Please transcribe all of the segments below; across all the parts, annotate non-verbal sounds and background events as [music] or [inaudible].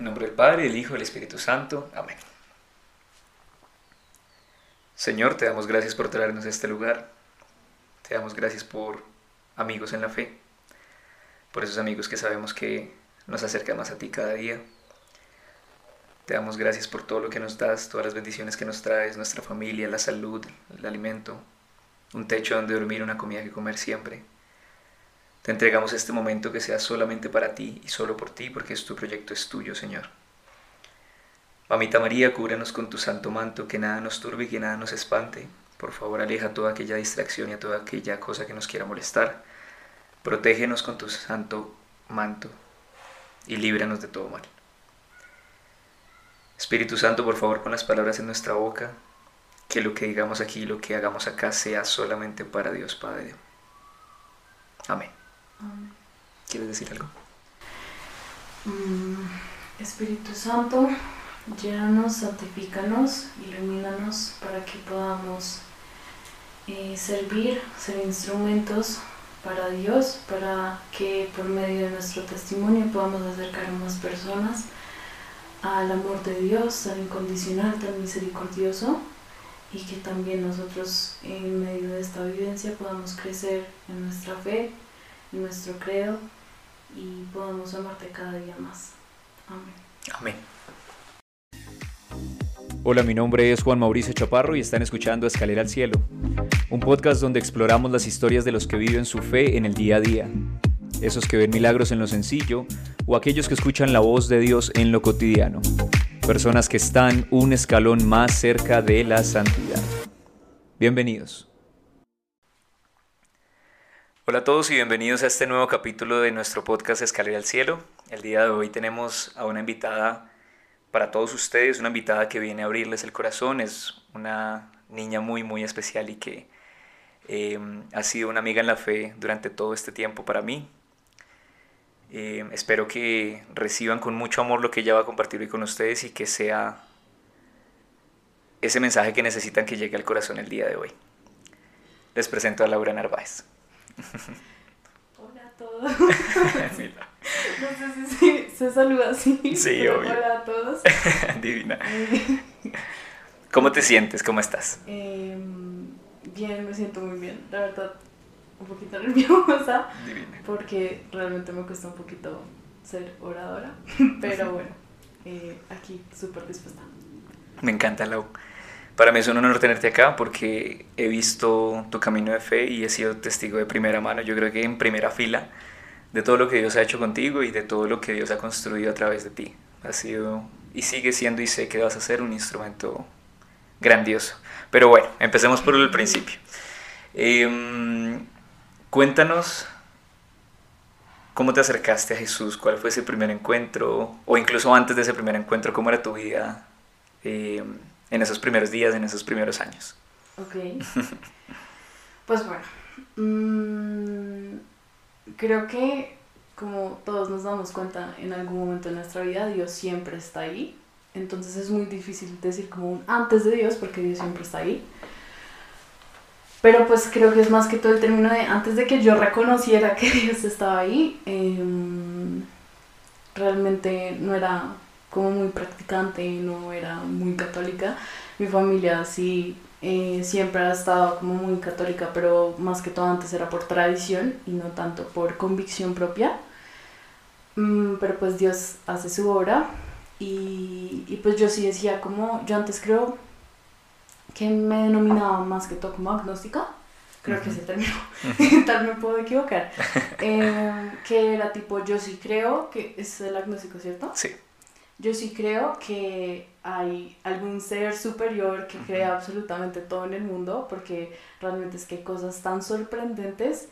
En nombre del Padre, del Hijo del Espíritu Santo. Amén. Señor, te damos gracias por traernos a este lugar. Te damos gracias por amigos en la fe, por esos amigos que sabemos que nos acercan más a ti cada día. Te damos gracias por todo lo que nos das, todas las bendiciones que nos traes, nuestra familia, la salud, el alimento, un techo donde dormir, una comida que comer siempre. Entregamos este momento que sea solamente para ti y solo por ti, porque es tu proyecto es tuyo, Señor. Mamita María, cúbranos con tu santo manto, que nada nos turbe y que nada nos espante. Por favor, aleja toda aquella distracción y a toda aquella cosa que nos quiera molestar. Protégenos con tu santo manto y líbranos de todo mal. Espíritu Santo, por favor, con las palabras en nuestra boca, que lo que digamos aquí, lo que hagamos acá sea solamente para Dios Padre. Amén. ¿Quieres decir algo? Mm, Espíritu Santo, llénanos, santifícanos, ilumínanos para que podamos eh, servir, ser instrumentos para Dios, para que por medio de nuestro testimonio podamos acercar a más personas al amor de Dios tan incondicional, tan misericordioso y que también nosotros en medio de esta vivencia podamos crecer en nuestra fe nuestro credo y podamos amarte cada día más. Amén. Amén. Hola, mi nombre es Juan Mauricio Chaparro y están escuchando Escalera al Cielo, un podcast donde exploramos las historias de los que viven su fe en el día a día, esos que ven milagros en lo sencillo o aquellos que escuchan la voz de Dios en lo cotidiano, personas que están un escalón más cerca de la santidad. Bienvenidos. Hola a todos y bienvenidos a este nuevo capítulo de nuestro podcast Escalera al Cielo. El día de hoy tenemos a una invitada para todos ustedes, una invitada que viene a abrirles el corazón. Es una niña muy, muy especial y que eh, ha sido una amiga en la fe durante todo este tiempo para mí. Eh, espero que reciban con mucho amor lo que ella va a compartir hoy con ustedes y que sea ese mensaje que necesitan que llegue al corazón el día de hoy. Les presento a Laura Narváez. [laughs] Hola a todos. [laughs] no sé si se, saluda así. Sí, obvio. Hola a todos. [laughs] Divina. ¿Cómo te sientes? ¿Cómo estás? Em, bien, me siento muy bien. La verdad, un poquito nerviosa. Divina. Porque realmente me cuesta un poquito ser oradora. Pero bueno, eh, aquí súper dispuesta. Me encanta, Lau. Para mí es un honor tenerte acá porque he visto tu camino de fe y he sido testigo de primera mano, yo creo que en primera fila, de todo lo que Dios ha hecho contigo y de todo lo que Dios ha construido a través de ti. Ha sido y sigue siendo y sé que vas a ser un instrumento grandioso. Pero bueno, empecemos por el principio. Em, cuéntanos cómo te acercaste a Jesús, cuál fue ese primer encuentro, o incluso antes de ese primer encuentro, cómo era tu vida. Eh, en esos primeros días, en esos primeros años. Ok. [laughs] pues bueno, mmm, creo que como todos nos damos cuenta en algún momento de nuestra vida, Dios siempre está ahí. Entonces es muy difícil decir como un antes de Dios porque Dios siempre está ahí. Pero pues creo que es más que todo el término de antes de que yo reconociera [laughs] que Dios estaba ahí, eh, realmente no era como muy practicante, no era muy católica. Mi familia sí eh, siempre ha estado como muy católica, pero más que todo antes era por tradición y no tanto por convicción propia. Mm, pero pues Dios hace su obra y, y, pues yo sí decía como, yo antes creo que me denominaba más que todo como agnóstica, creo que ese término, [laughs] [laughs] tal me puedo equivocar, [laughs] eh, que era tipo, yo sí creo que es el agnóstico, ¿cierto? Sí yo sí creo que hay algún ser superior que crea absolutamente todo en el mundo, porque realmente es que hay cosas tan sorprendentes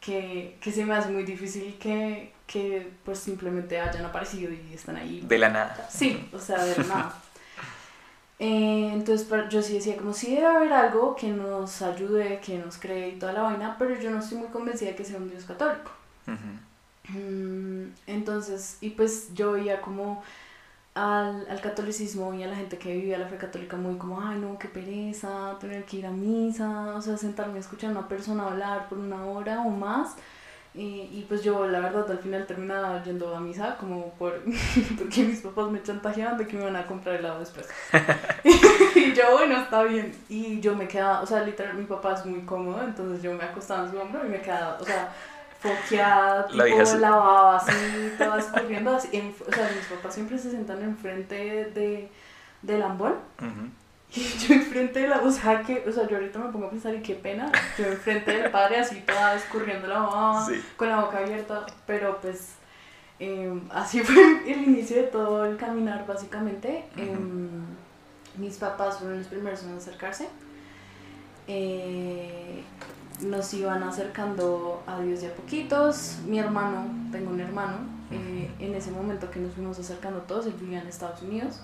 que, que se me hace muy difícil que, que pues simplemente hayan aparecido y están ahí. De la nada. Sí, o sea, de la nada. [laughs] Eh, entonces yo sí decía como si debe haber algo que nos ayude, que nos cree y toda la vaina, pero yo no estoy muy convencida de que sea un Dios católico. Mm, entonces, y pues yo veía como al, al, catolicismo y a la gente que vivía la fe católica muy como, ay no, qué pereza, tener que ir a misa, o sea, sentarme a escuchar a una persona hablar por una hora o más Y, y, pues yo, la verdad, al final terminaba yendo a misa, como por, [laughs] porque mis papás me chantajeaban de que me iban a comprar helado después. [laughs] y yo, bueno, está bien. Y yo me quedaba, o sea, literal, mi papá es muy cómodo, entonces yo me acostaba en su hombro y me quedaba, o sea, foqueada, tipo, la lavaba así, toda escurriendo. Así, en, o sea, mis papás siempre se sentan enfrente de, del ambón. [laughs] Y yo enfrente de la, o sea, que, o sea, yo ahorita me pongo a pensar, y qué pena, yo enfrente del padre así toda escurriendo la mamá, con la boca abierta, pero pues em, así [laughs] fue el inicio de todo el caminar básicamente. Em, mis papás fueron los primeros en acercarse. Eh, nos iban acercando a Dios de a poquitos. Mi hermano, tengo un hermano, eh, en ese momento que nos fuimos acercando todos, él vivía en Estados Unidos.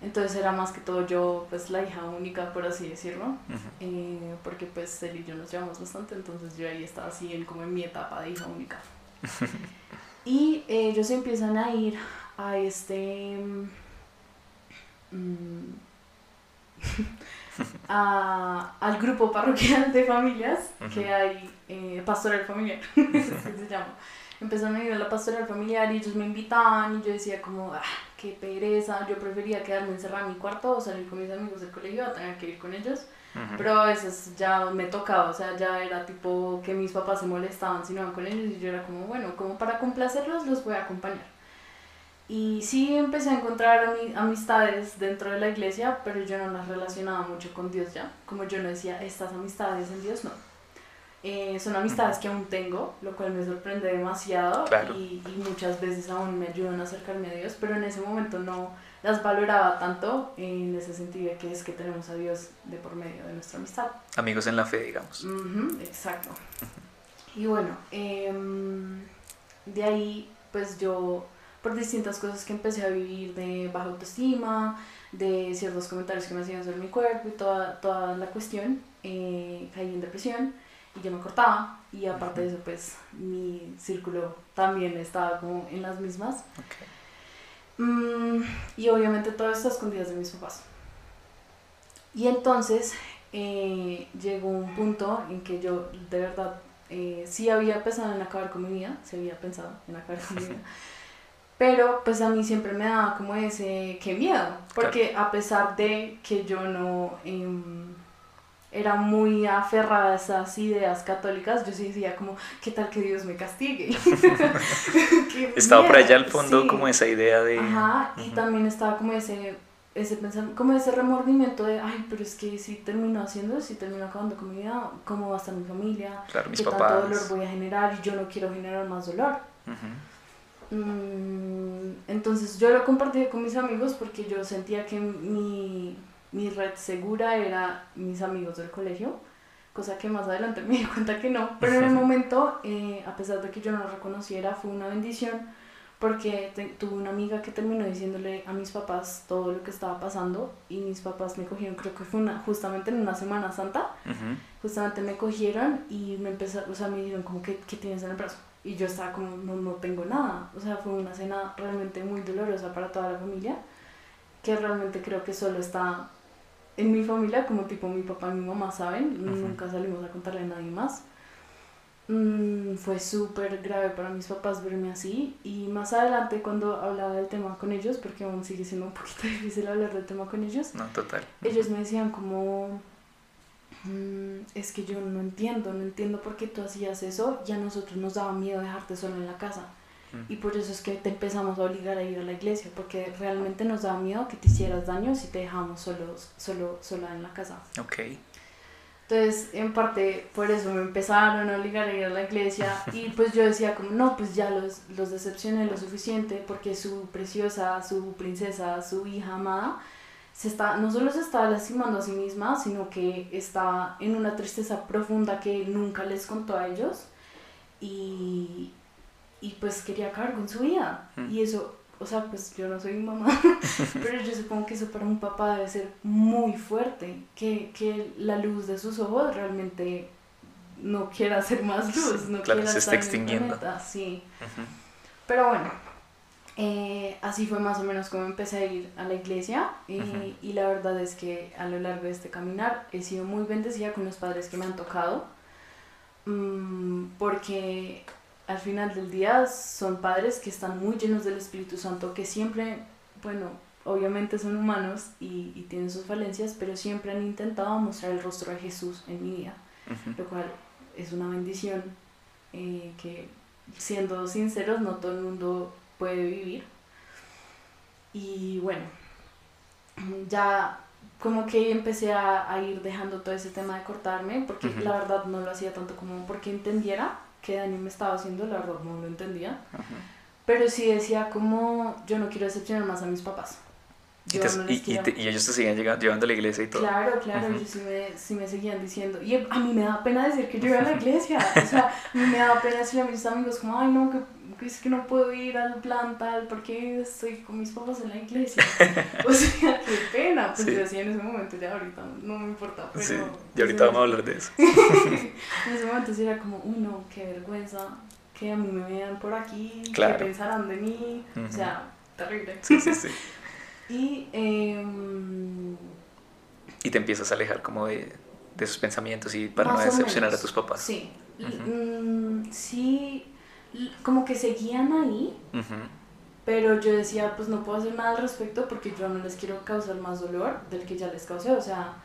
Entonces era más que todo yo, pues la hija única, por así decirlo, eh, porque pues él y yo nos llevamos bastante, entonces yo ahí estaba así en, como en mi etapa de hija única. [laughs] y ellos empiezan a ir a este... Mm, [laughs] [laughs] [laughs] a, al grupo parroquial de familias que hay, eh, pastoral familiar, [laughs] se llama. Empezaron a ir a la pastoral familiar y ellos me invitaban y yo decía como, ah, qué pereza, yo prefería quedarme encerrada en mi cuarto o salir con mis amigos del colegio a tener que ir con ellos. Pero a veces ya me tocaba, o sea, ya era tipo que mis papás se molestaban si no iban con ellos y yo era como, bueno, como para complacerlos los voy a acompañar. Y sí empecé a encontrar amistades dentro de la iglesia, pero yo no las relacionaba mucho con Dios ya. Como yo no decía, estas amistades en Dios no. Eh, son amistades que aún tengo, lo cual me sorprende demasiado y, y, muchas veces aún me ayudan a acercarme a Dios, pero en ese momento no las valoraba tanto en ese sentido que es que tenemos a Dios de por medio de nuestra amistad. Amigos en la fe, digamos. exacto. Y bueno, em, de ahí pues yo por distintas cosas que empecé a vivir de baja autoestima, de ciertos comentarios que me hacían sobre mi cuerpo y toda, toda la cuestión, eh, caí en depresión y yo me cortaba y aparte de eso pues mi círculo también estaba como en las mismas. Mm, y obviamente todo esto escondidas de mis papás. Y entonces eh, llegó un punto en que yo de verdad eh, sí había pensado en acabar con mi vida, sí había pensado en acabar con mi [laughs] vida. Pero pues a mí siempre me daba como ese, qué miedo, porque a pesar de que yo no em, era muy aferrada a esas ideas católicas, yo sí decía como, ¿qué tal que Dios me castigue? [laughs] [laughs] estaba por allá al fondo como esa idea de... Ajá, y también estaba como ese, ese pensamiento, como ese remordimiento de, ay, pero es que si termino haciendo, si termino acabando con mi vida, ¿cómo va a estar mi familia? Claro, mis ¿Qué papás. tanto dolor voy a generar? Y yo no quiero generar más dolor. Mm, entonces yo lo compartí con mis amigos porque yo sentía que mi, mi red segura era mis amigos del colegio, cosa que más adelante [laughs] me di cuenta que no, pero en el [laughs] momento, eh, a pesar de que yo no lo reconociera, fue una bendición porque tuve una amiga que terminó diciéndole a mis papás todo lo que estaba pasando y mis papás me cogieron, creo que fue una, justamente en una Semana Santa, justamente me cogieron y me empezaron, o sea, me dijeron como, ¿qué, qué tienes en el brazo? Y yo estaba como, no, no tengo nada. O sea, fue una cena realmente muy dolorosa para toda la familia, que realmente creo que solo está en mi familia, como tipo mi papá y mi mamá saben, nunca salimos a contarle a nadie más. Mm, fue súper grave para mis papás verme así y más adelante cuando hablaba del tema con ellos, porque aún sigue siendo un poquito [laughs] difícil hablar del tema con ellos, no, total. ellos me decían como, Mm, es que yo no entiendo, no entiendo por qué tú hacías eso y a nosotros nos daba miedo dejarte solo en la casa. Mm. Y por eso es que te empezamos a obligar a ir a la iglesia, porque realmente nos daba miedo que te hicieras daño si te dejamos solos, solo, sola en la casa. Ok. Entonces, en parte, por eso me empezaron a obligar a ir a la iglesia [laughs] y pues yo decía como, no, pues ya los, los decepcioné lo suficiente porque su preciosa, su princesa, su hija amada, se está, no solo se está lastimando a sí misma, sino que está en una tristeza profunda que nunca les contó a ellos y, y pues quería acabar con su vida. Mm. Y eso, o sea, pues yo no soy mamá, [laughs] pero yo supongo que eso para un papá debe ser muy fuerte, que, que la luz de sus ojos realmente no quiera hacer más luz, no claro, quiera se está extinguiendo. sí. Pero bueno, eh, así fue más o menos como empecé a ir a la iglesia y, la verdad es que a lo largo de este caminar he sido muy bendecida con los padres que me han tocado mm, porque al final del día son padres que están muy llenos del Espíritu Santo, que siempre, bueno, obviamente son humanos y, y tienen sus falencias, pero siempre han intentado mostrar el rostro de Jesús en mi vida, lo cual es una bendición eh, que, siendo sinceros, no todo el mundo puede vivir. Y bueno, ya como que empecé a, a, ir dejando todo ese tema de cortarme, porque la verdad no lo hacía tanto como porque entendiera que Dani me estaba haciendo, la verdad no lo entendía. Pero sí decía como yo no quiero decepcionar más a mis papás. Y, y, ellos te siguen llegando, llevando a la iglesia y todo. Claro, claro, ellos sí me, sí me, seguían diciendo. Y a mí me da pena decir que yo iba a la iglesia. o sea, [laughs] a mí me da pena decirle a mis amigos como, ay no, que es que no puedo ir al plan tal porque estoy con mis papás en la iglesia. [laughs] o sea, qué pena. Pues yo decía en ese momento, ya ahorita no me importa. Pero, sí, y ahorita vamos a hablar de eso. [laughs] en ese momento sí era como, uy no, qué vergüenza que a mí me vean por aquí, claro. qué pensarán de mí. O sea, terrible. Sí, sí, sí. Y, eh, y te empiezas a alejar como de, de esos pensamientos y para no decepcionar a tus papás. Sí. Mm, sí como que seguían ahí, pero yo decía, pues no puedo hacer nada al respecto porque yo no les quiero causar más dolor del que ya les causé, o sea,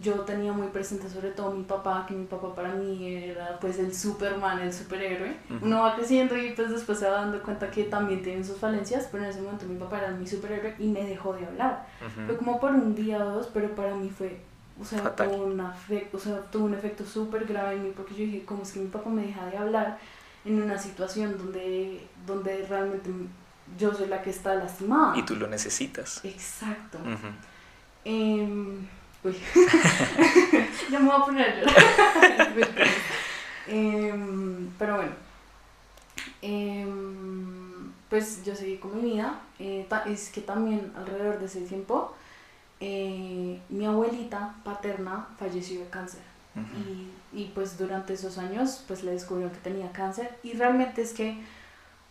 yo tenía muy presente sobre todo mi papá, que mi papá para mí era pues el Superman, el superhéroe. Uno va creciendo y pues después se va dando cuenta que también tienen sus falencias, pero en ese momento mi papá era mi superhéroe y me dejó de hablar. Fue como por un día o dos, pero para mí fue, o sea, tuvo, una o sea, tuvo un efecto súper grave en mí porque yo dije, ¿cómo es que mi papá me deja de hablar? en una situación donde, donde realmente yo soy la que está lastimada. Y tú lo necesitas. Exacto. Uy, [laughs] ya me voy a poner em, pero bueno, em, pues yo seguí con mi vida. Eh, es que también alrededor de ese tiempo, eh, mi abuelita paterna falleció de cáncer. Y, y, pues durante esos años pues le descubrió que tenía cáncer. Y realmente es que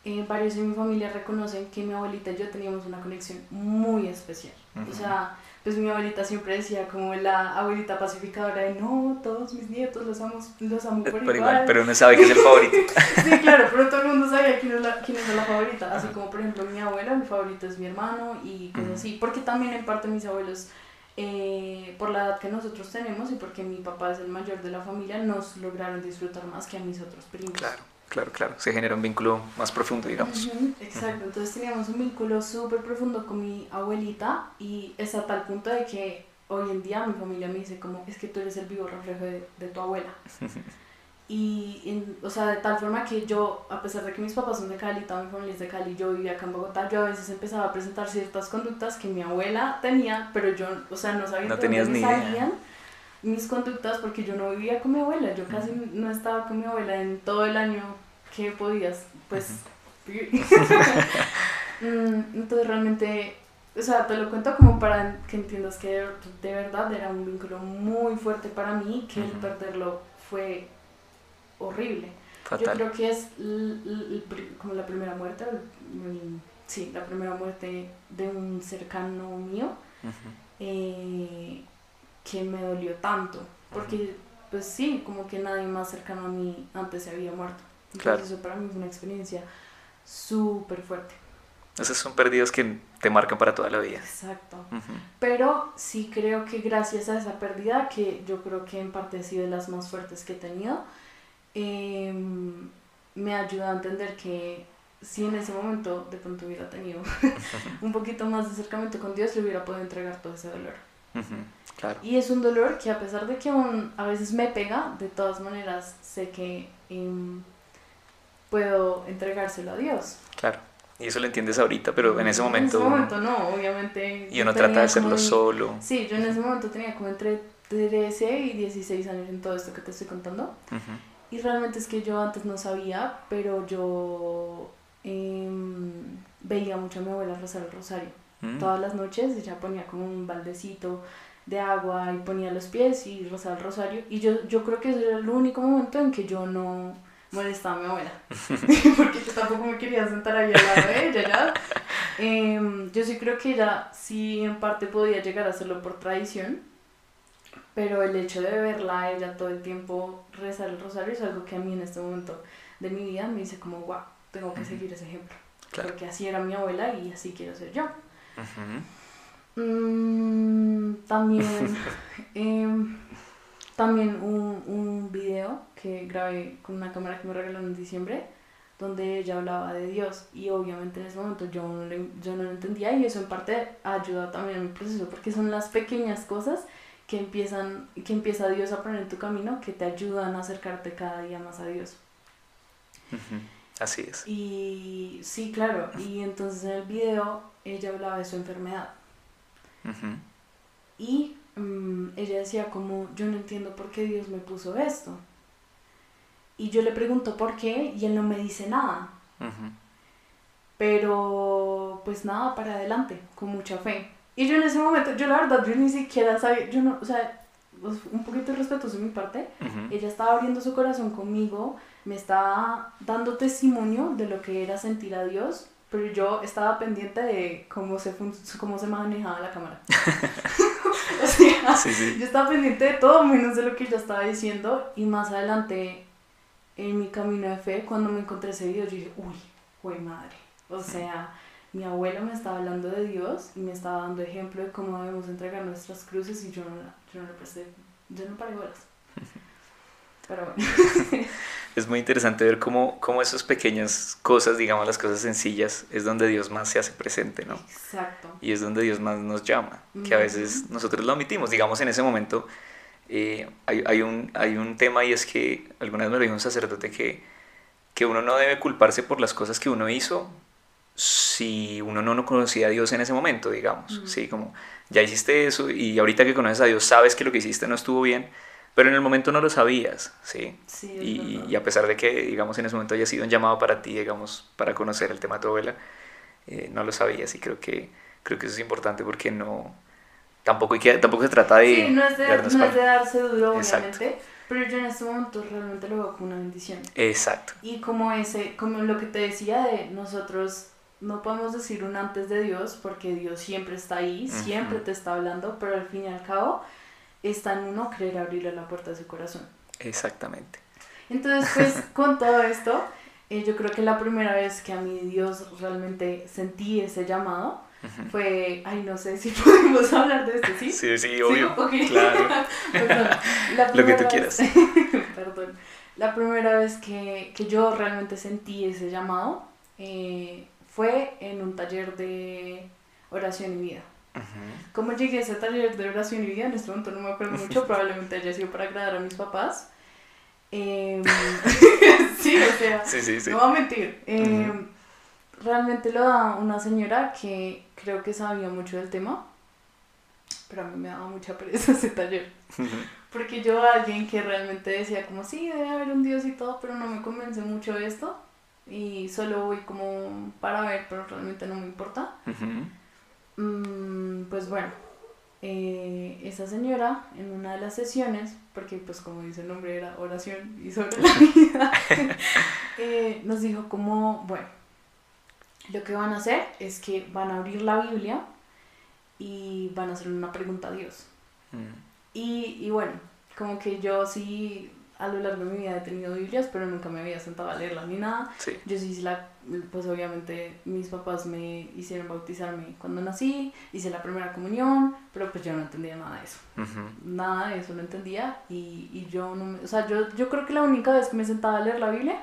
eh, varios de mi familia reconocen que mi abuelita y yo teníamos una conexión muy especial. O sea, pues mi abuelita siempre decía como la abuelita pacificadora de no, todos mis nietos los amo, los amo por, igual. Pero uno sabe que es el favorito. [laughs] sí, claro, pero todo el mundo sabía quién es la, quién es la favorita. Así como por ejemplo mi abuela, mi favorito es mi hermano y cosas así. Porque también en parte mis abuelos eh, por la edad que nosotros tenemos y porque mi papá es el mayor de la familia, nos lograron disfrutar más que a mis otros primos. Claro, claro, claro. Se genera un vínculo más profundo, digamos. exacto, entonces teníamos un vínculo súper profundo con mi abuelita y es a tal punto de que hoy en día mi familia me dice como, es que tú eres el vivo reflejo de, de tu abuela. [laughs] Y, en, o sea, de tal forma que yo, a pesar de que mis papás son de Cali, toda mi familia es de Cali, yo vivía acá en Bogotá, yo a veces empezaba a presentar ciertas conductas que mi abuela tenía, pero yo, o sea, no sabía no de dónde salían mis conductas porque yo no vivía con mi abuela, yo casi no estaba con mi abuela en todo el año que podías, pues, [laughs] mm, Entonces realmente, o sea, te lo cuento como para que entiendas que de, verdad era un vínculo muy fuerte para mí, que el perderlo fue horrible. Yo creo que es como la primera muerte, sí, la primera muerte de un cercano mío. Eh, que me dolió tanto, porque pues sí, como que nadie más cercano a mí antes se había muerto. Entonces eso para mí fue una experiencia súper fuerte. Esos son perdidos que te marcan para toda la vida. Exacto. Pero sí creo que gracias a esa pérdida, que yo creo que en parte ha sido de las más fuertes que he tenido, Em, me ayuda a entender que si en ese momento de pronto hubiera tenido [laughs] un poquito más de acercamiento con Dios, le hubiera podido entregar todo ese dolor. Claro. Y es un dolor que a pesar de que aún a veces me pega, de todas maneras sé que em, puedo entregárselo a Dios. Claro. Y eso lo entiendes ahorita, pero en ese momento... En ese momento no, obviamente. Y uno trata de hacerlo solo. Sí, yo en ese momento tenía como entre 13 y 16 años en todo esto que te estoy contando. Y realmente es que yo antes no sabía, pero yo em, veía mucho a mi abuela rezar el rosario. Mm. Todas las noches ella ponía como un baldecito de agua y ponía los pies y rezaba el rosario. Y yo, yo creo que ese era el único momento en que yo no molestaba a mi abuela. [laughs] [laughs] Porque yo tampoco me quería sentar ahí al lado de ella, ¿ya? Em, yo sí creo que ella sí en parte podía llegar a hacerlo por tradición pero el hecho de verla ella todo el tiempo rezar el rosario es algo que a mí en este momento de mi vida me dice como, wow, tengo que seguir ese ejemplo. Claro. Porque así era mi abuela y así quiero ser yo. Mm, también, [laughs] em, también un, un video que grabé con una cámara que me regalaron en diciembre, donde ella hablaba de Dios y obviamente en ese momento yo no, le- yo no lo entendía y eso en parte ayuda también a mi proceso porque son las pequeñas cosas que empiezan que empieza Dios a poner en tu camino que te ayudan a acercarte cada día más a Dios. Ujú. Así es. Y sí, claro, y entonces en el video ella hablaba de su enfermedad Ujú. Y mm, ella decía como, yo no entiendo por qué Dios me puso esto. Y yo le pregunto por qué y él no me dice nada. Ujú. Pero pues nada, para adelante, con mucha fe. Y yo en ese momento, yo la verdad, yo ni siquiera sabía, yo no, o sea, pues, un poquito de respeto de mi parte. Ujú. Ella estaba abriendo su corazón conmigo, me estaba dando testimonio de lo que era sentir a Dios, pero yo estaba pendiente de cómo se, cómo se manejaba la cámara. [laughs] o sea, Sí, sí. yo estaba pendiente de todo menos de lo que ella estaba diciendo y más adelante en mi camino de fe, cuando me encontré ese video, yo dije, uy, fue madre. O sea, mi abuelo me estaba hablando de Dios y me estaba dando ejemplo de cómo debemos entregar nuestras cruces y yo no, yo no le presté, yo no paré bolas. [laughs] Pero bueno. Es muy interesante ver cómo, cómo esas pequeñas cosas, digamos las cosas sencillas, es donde Dios más se hace presente, ¿no? Exacto. Y es donde Dios más nos llama, que a veces nosotros lo omitimos. Digamos, en ese momento eh, hay, hay un, hay un tema y es que alguna vez me lo dijo un sacerdote que, que uno no debe culparse por las cosas que uno hizo si uno no, no conocía a Dios en ese momento, digamos. Sí, como ya hiciste eso y ahorita que conoces a Dios sabes que lo que hiciste no estuvo bien, pero en el momento no lo sabías, ¿sí? Sí, Y, a pesar de que, digamos, en ese momento haya sido un llamado para ti, digamos, para conocer el tema de tu abuela, eh, no lo sabías y creo que, creo que eso es importante porque no... Tampoco, hay que, tampoco se trata de... Sí, no es de, darnos no es de palo. darse duro, Exacto. obviamente, pero yo en este momento realmente lo veo como una bendición. Exacto. Y como ese, como lo que te decía de nosotros no podemos decir un antes de Dios porque Dios siempre está ahí, siempre te está hablando, pero al fin y al cabo está en uno querer abrirle la puerta de su corazón. Exactamente. Entonces, pues [laughs] con todo esto, eh, yo creo que la primera vez que a mí Dios realmente sentí ese llamado fue, ay, no sé si [laughs] podemos hablar de esto, ¿sí? Sí, sí, obvio. Claro. [laughs] Perdón, la Lo que tú quieras. vez- Perdón. La primera vez que, que yo realmente sentí ese llamado eh, fue en un taller de oración y vida. ¿Cómo llegué a ese taller de oración y vida? En este momento no me acuerdo mucho, [laughs] probablemente haya sido para agradar a mis papás. Em, [laughs] sí, o sea, Sí, sí, sí. no voy a mentir. Eh, Ujú. Realmente lo da una señora que creo que sabía mucho del tema, pero a mí me daba mucha pereza [laughs] ese taller. Porque yo, alguien que realmente decía como, sí, debe haber un Dios y todo, pero no me convence mucho esto. Y solo voy como para ver, pero realmente no me importa. Mm, pues bueno, eh, esa señora en una de las sesiones, porque pues como dice el nombre era oración y sobre la vida, [laughs] eh, nos dijo como, bueno, lo que van a hacer es que van a abrir la Biblia y van a hacer una pregunta a Dios. Y, y bueno, como que yo sí a lo largo de mi vida he tenido Biblias, pero nunca me había sentado a leerla ni nada. Sí. Yo sí, hice la, pues obviamente mis papás me hicieron bautizarme cuando nací, hice la primera comunión, pero pues yo no entendía nada de eso. Nada de eso no entendía y, y yo no me, o sea, yo, yo creo que la única vez que me sentaba a leer la Biblia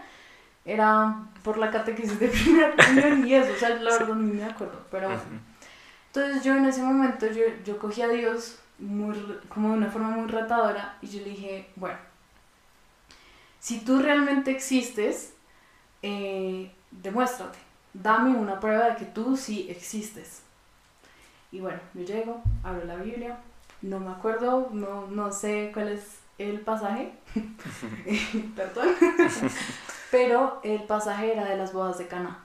era por la catequesis de [laughs] primera comunión y eso, o sea, la Sí. verdad ni me acuerdo, pero bueno. Entonces yo en ese momento yo, yo cogí a Dios muy, como de una forma muy retadora y yo le dije, bueno, si tú realmente existes, eh, demuéstrate, dame una prueba de que tú sí existes. Y bueno, yo llego, abro la Biblia, no me acuerdo, no, no sé cuál es el pasaje, [laughs] [laughs] perdón, [laughs] pero el pasaje era de las bodas de Cana.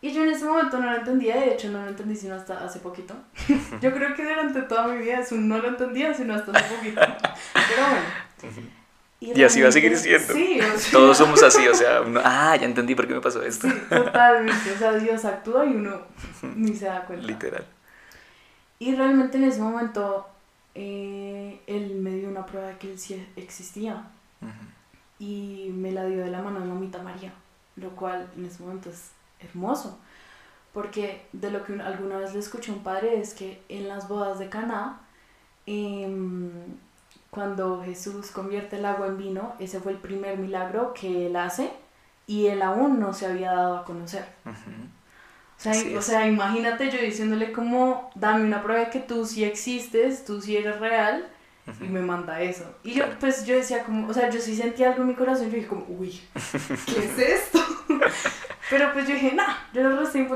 Y yo en ese momento no lo entendía, de hecho no lo entendí sino hasta hace poquito. Yo creo que durante toda mi vida eso no lo entendía sino hasta hace poquito. Pero bueno. Y así va a seguir siendo. Sí, o sea, Todos somos así, o [laughs] sea, uno, ah, ya entendí por qué me pasó esto. Sí, totalmente. O sea, Dios actúa y uno ni se da cuenta. Literal. Y realmente en ese momento eh, él me dio una prueba de que él sí existía. Y me la dio de la mano de mamita María, lo cual en ese momento es hermoso, porque de lo que alguna vez le escuché a un padre es que en las bodas de Caná, em, cuando Jesús convierte el agua en vino, ese fue el primer milagro que él hace y él aún no se había dado a conocer. O sea, o sea, imagínate yo diciéndole como, dame una prueba de que tú sí existes, tú sí eres real, y me manda eso. Y yo, pues yo decía como, o sea, yo sí sentía algo en mi corazón, yo dije como, uy, ¿qué es [laughs] esto? [laughs] Pero pues yo dije, nah, yo le resté,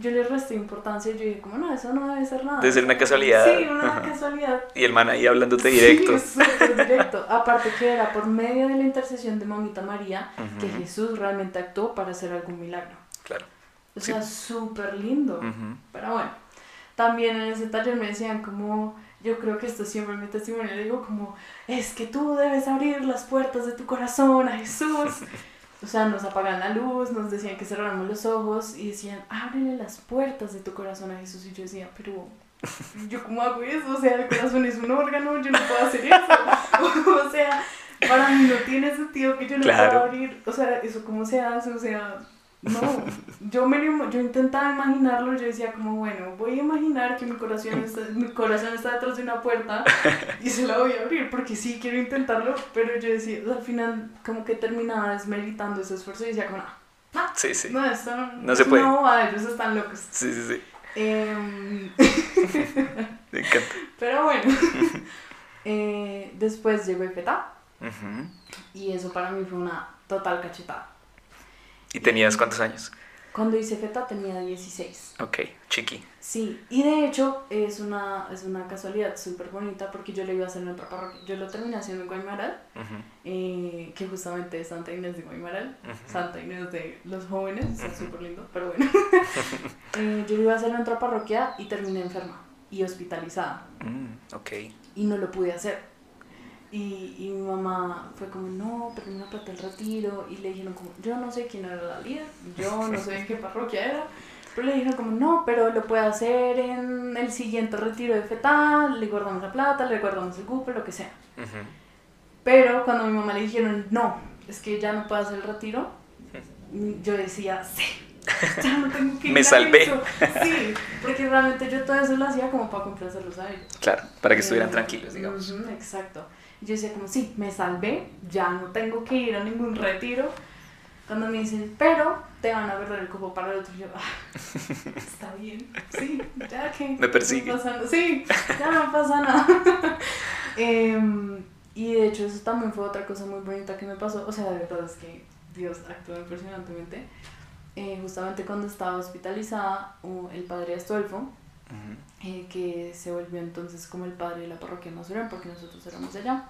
yo le resté importancia, yo dije como, no, eso no debe ser nada. Debe ser una casualidad. Sí, una casualidad. Y el man ahí hablándote directo. Sí, súper directo. Aparte que era por medio de la intercesión de Mamita María que Jesús realmente actuó para hacer algún milagro. Claro. O sea, súper lindo. Pero bueno, también en ese taller me decían como, yo creo que esto siempre en mi testimonio, le digo como, es que tú debes abrir las puertas de tu corazón a Jesús. O sea, nos apagan la luz, nos decían que cerráramos los ojos y decían, ábrele las puertas de tu corazón a Jesús. Y yo decía, pero ¿yo cómo hago eso? O sea, el corazón es un órgano, yo no puedo hacer eso. [laughs] o sea, para mí no tiene sentido que yo no pueda abrir. O sea, ¿eso cómo se hace? O sea, no, yo, me, yo intentaba imaginarlo, yo decía como, bueno, voy a imaginar que mi corazón, está, mi corazón está detrás de una puerta y se la voy a abrir, porque sí quiero intentarlo, pero yo decía, al final como que terminaba desmeritando ese esfuerzo y decía como, no, sí, sí. no, esto no, se puede. No, ellos están locos. Sí, sí, sí. Em, [laughs] me encanta. Pero bueno, [laughs] eh, después llegó el feta y eso para mí fue una total cachetada. ¿Y tenías cuántos años? Cuando hice feta tenía 16. Ok, chiqui. Sí, y de hecho es una, es una casualidad súper bonita porque yo lo iba a hacer en otra parroquia. Yo lo terminé haciendo en Guaymaral, eh, que justamente es Santa Inés de Guaymaral, Santa Inés de los jóvenes, es súper lindo, pero bueno. [laughs] eh, yo lo iba a hacer en otra parroquia y terminé enferma y hospitalizada. Mm, ok. Y no lo pude hacer y, y, mi mamá fue como, no, pero no plata el retiro. Y le dijeron como, yo no sé quién era la líder, yo no sé en qué parroquia era. Pero le dijeron como, no, pero lo puede hacer en el siguiente retiro de fetal, le guardamos la plata, le guardamos el cupo, lo que sea. Pero cuando mi mamá le dijeron, no, es que ya no puede hacer el retiro, yo decía, sí, ya no tengo que [laughs] ir Me salvé. Sí, porque realmente yo todo eso lo hacía como para complacérlos a ellos. Claro, para que estuvieran tranquilos, digamos. exacto yo decía como, sí, me salvé, ya no tengo que ir a ningún retiro. Cuando me dicen, pero te van a perder el cupo para el otro, yo, ah, [laughs] está bien, sí, ya que... Me persigue. sí, ya no pasa nada. [laughs] Em, y de hecho eso también fue otra cosa muy bonita que me pasó. O sea, de verdad es que Dios actuó impresionantemente. Eh, justamente cuando estaba hospitalizada, el padre Astolfo, eh, que se volvió entonces como el padre de la parroquia Masurán, porque nosotros éramos de allá.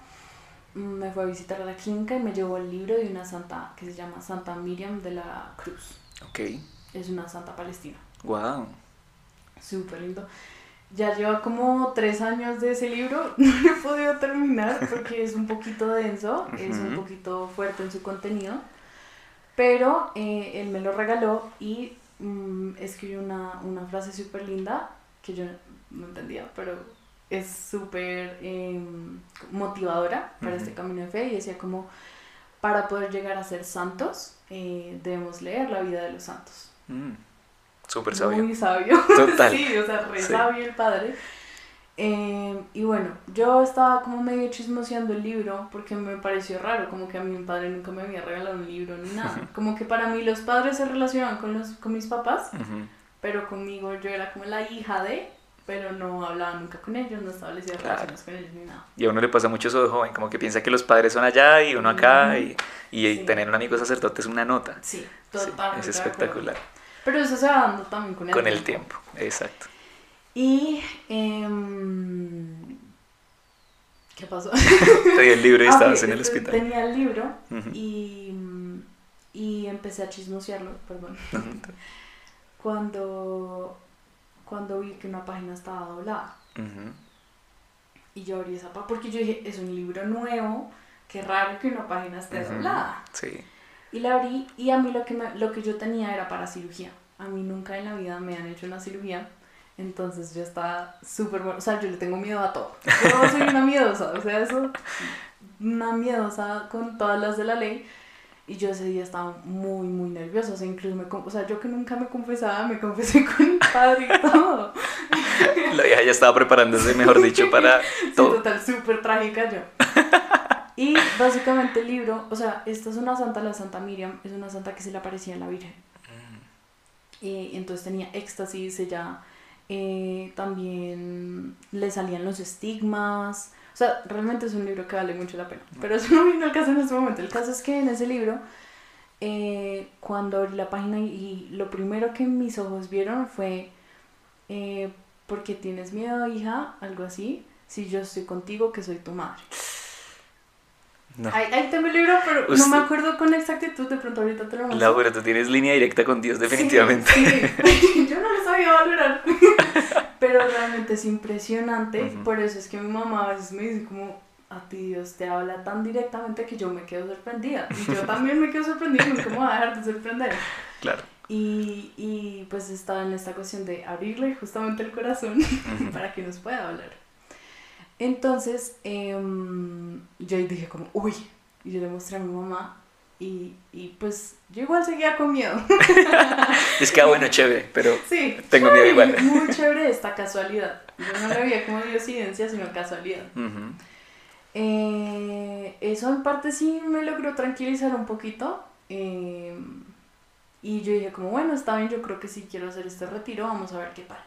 Mm, me fue a visitar a la clínica y me llevó el libro de una santa que se llama Santa Miriam de la Cruz. Ok. Es una santa palestina. Wow. Súper lindo. Ya lleva como tres años de ese libro, [laughs] no lo he podido terminar porque es un poquito denso, es un poquito fuerte en su contenido, pero eh, él me lo regaló y mm, escribió una, una frase súper linda que yo no entendía, pero es súper em, motivadora para este camino de fe y decía como, para poder llegar a ser santos, eh, debemos leer la vida de los santos. Mm, súper sabio. Muy sabio. [laughs] Total. sí, o sea, re sabio el padre. Em, y bueno, yo estaba como medio chismoseando el libro porque me pareció raro, como que a mi padre nunca me había regalado un libro ni nada. Como que para mí los padres se relacionan con, los, con mis papás, pero conmigo yo era como la hija de, pero no hablaba nunca con ellos, no establecía relaciones con ellos ni nada. Y a uno le pasa mucho eso de joven, como que piensa que los padres son allá y uno acá, y, y tener un amigo sacerdote es una nota. Sí, totalmente. es espectacular. Pero eso se va dando también con el con tiempo. el tiempo, exacto. Y... Em, ¿Qué pasó? [laughs] Tenía el libro y [laughs] ah, estabas en el hospital. Tenía el libro y, y empecé a chismosearlo, perdón cuando, cuando vi que una página estaba doblada. Y yo abrí esa página, porque yo dije, es un libro nuevo, qué raro que una página esté doblada. Sí. Y la abrí y a mí lo que, lo que yo tenía era para cirugía. A mí nunca en la vida me han hecho una cirugía. Entonces yo estaba súper bueno. O sea, yo le tengo miedo a todo. Yo soy una miedosa. O sea, eso una miedosa con todas las de la ley. Y yo ese día estaba muy, muy nerviosa. O sea, incluso me, o sea, yo que nunca me confesaba, me confesé [laughs] con el padre y todo. [laughs] La vieja ya estaba preparándose, mejor dicho, para [laughs] todo. Sí, total, súper trágica yo. Y básicamente el libro, o sea, esta es una santa, la Santa Miriam, es una santa que se le aparecía a la Virgen. Mm. Y entonces tenía éxtasis, ella eh, también le salían los estigmas. O sea, realmente es un libro que vale mucho la pena. Pero eso no vino al caso en este momento. El caso es que en ese libro, eh, cuando abrí la página y, lo primero que mis ojos vieron fue, eh, ¿por qué tienes miedo, hija? Algo así. Si yo estoy contigo, que soy tu madre. No. Ahí, ahí tengo el libro, pero no me acuerdo con exactitud. De pronto ahorita te lo muestro. Laura, tú tienes línea directa con Dios, definitivamente. Sí, sí. [laughs] yo no lo sabía valorar. [laughs] [laughs] Pero realmente es impresionante. Por eso es que mi mamá a veces me dice como, a ti Dios te habla tan directamente que yo me quedo sorprendida. Y yo también me quedo sorprendida. ¿Cómo me voy a dejar de sorprender? Claro. Y, y pues estaba en esta cuestión de abrirle justamente el corazón [laughs] para que nos pueda hablar. Entonces, em, yo ahí dije como, uy, y yo le mostré a mi mamá y, y pues yo igual seguía con miedo. [laughs] Es que, ah, bueno, chévere, pero Sí. Tengo miedo igual. Muy chévere esta casualidad. Yo no la veía como diosidencia, sino casualidad. Eh, eso en parte sí me logró tranquilizar un poquito. eh, y yo dije como, bueno, está bien, yo creo que sí quiero hacer este retiro, vamos a ver qué tal.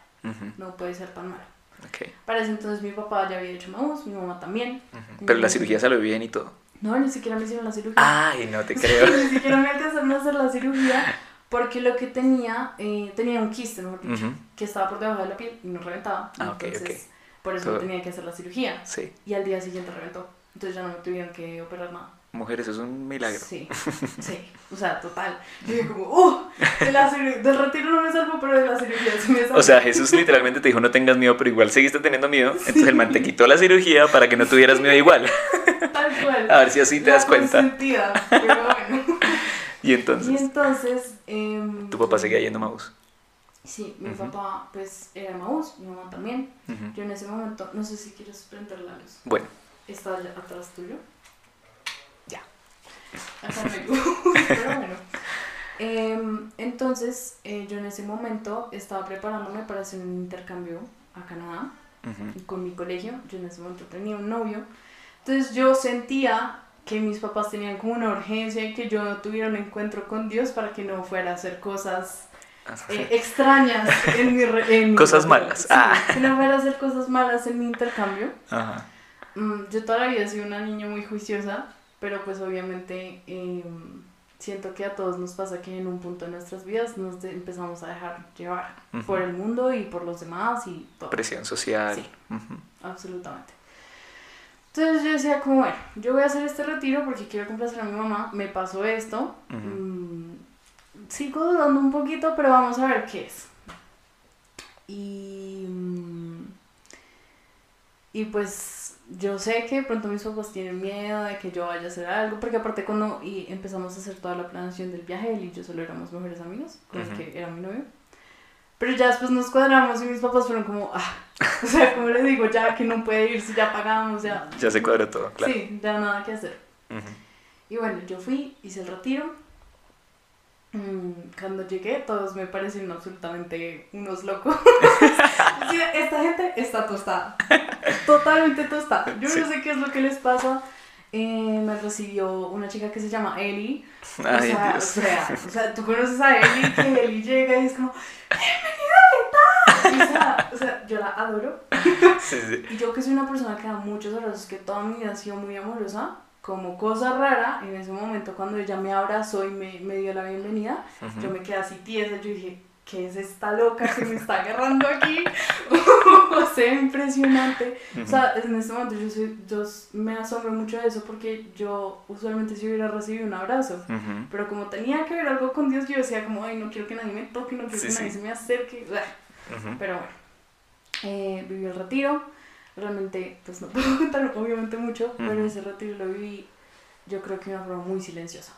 No puede ser tan malo. ok, Para ese entonces mi papá ya había hecho Maús, mi mamá también. Pero la cirugía salió bien y todo. No, ni siquiera me hicieron la cirugía. Ay, no te [laughs] creo. ni siquiera me alcanzaron a hacer la cirugía porque lo que tenía, eh, tenía un quiste, mejor dicho, Ujú, que estaba por debajo de la piel y no reventaba. Ah, ok, entonces, ok. por eso Todo- tenía que hacer la cirugía. Sí. Y al día siguiente reventó. Entonces ya no me tuvieron que operar nada. Mujer, eso es un milagro. Sí, [laughs] sí, o sea, total. Yo como, ¡uh! De la del retiro no me salvo, pero de la cirugía sí me salvo. O sea, Jesús literalmente te dijo no tengas miedo, pero igual seguiste teniendo miedo. Entonces el man te quitó la cirugía para que no tuvieras miedo igual. [laughs] tal cual. A ver si así te La das cuenta. consentida, pero bueno. Y [laughs] Y entonces, entonces... em, tu papá seguía yendo a Maús. Sí, mi papá pues era Maús, mi mamá también. Yo en ese momento, no sé si quieres prender la luz. Bueno, ¿Está atrás tuyo? Pero bueno. Em, entonces, eh, yo en ese momento estaba preparándome para hacer un intercambio a Canadá ujú, con mi colegio. Yo en ese momento tenía un novio. Entonces yo sentía que mis papás tenían como una urgencia y que yo tuviera un encuentro con Dios para que no fuera a hacer cosas eh, extrañas en mi, re- en mi [laughs] Cosas retiro. malas. Sí, Ah. que no fuera a hacer cosas malas en mi intercambio. Ajá. Mm, yo toda la vida he sido una niña muy juiciosa, pero pues obviamente em, siento que a todos nos pasa que en un punto de nuestras vidas nos empezamos a dejar llevar por el mundo y por los demás y todo. Presión social. Sí. Absolutamente. Entonces yo decía como, bueno, yo voy a hacer este retiro porque quiero complacer a mi mamá, me pasó esto, mm, sigo dudando un poquito, pero vamos a ver qué es. Y, mm, y pues yo sé que de pronto mis papás tienen miedo de que yo vaya a hacer algo, porque aparte cuando y empezamos a hacer toda la planeación del viaje, él y yo solo éramos mejores amigos, con Ujú. el que era mi novio. Pero ya después nos cuadramos y mis papás fueron como, ah, [laughs] o sea, como les digo, ya que no puede ir, si ya pagamos, ya. Ya se cuadró todo, claro. Sí, ya nada que hacer. Ujú. Y bueno, yo fui, hice el retiro. Mm, Cuando llegué, todos me parecieron absolutamente unos locos. [laughs] Sí, esta gente está tostada. Totalmente tostada. Yo Sí. no sé qué es lo que les pasa. Eh, me recibió una chica que se llama Eli. O Ay, sea, Dios. o sea, o sea, tú conoces a Eli, que Eli llega y es como, ¡Bienvenida, Beta! O sea, o sea, yo la adoro. Sí. Y yo que soy una persona que da muchos abrazos, que toda mi vida ha sido muy amorosa, como cosa rara, en ese momento cuando ella me abrazó y me, me dio la bienvenida, Ujú. yo me quedé así tiesa, yo dije, ¿qué es esta loca que me está agarrando aquí? [laughs] o sea, impresionante. O sea, en este momento yo, soy, yo me asombro mucho de eso porque yo usualmente si hubiera recibido un abrazo. Ujú. Pero como tenía que ver algo con Dios, yo decía como, ay, no quiero que nadie me toque, no quiero Sí, que nadie sí. se me acerque. Pero bueno, eh, viví el retiro. Realmente, pues no [laughs] puedo contar obviamente mucho, pero Ujú. ese retiro lo viví yo creo que de una forma muy silenciosa.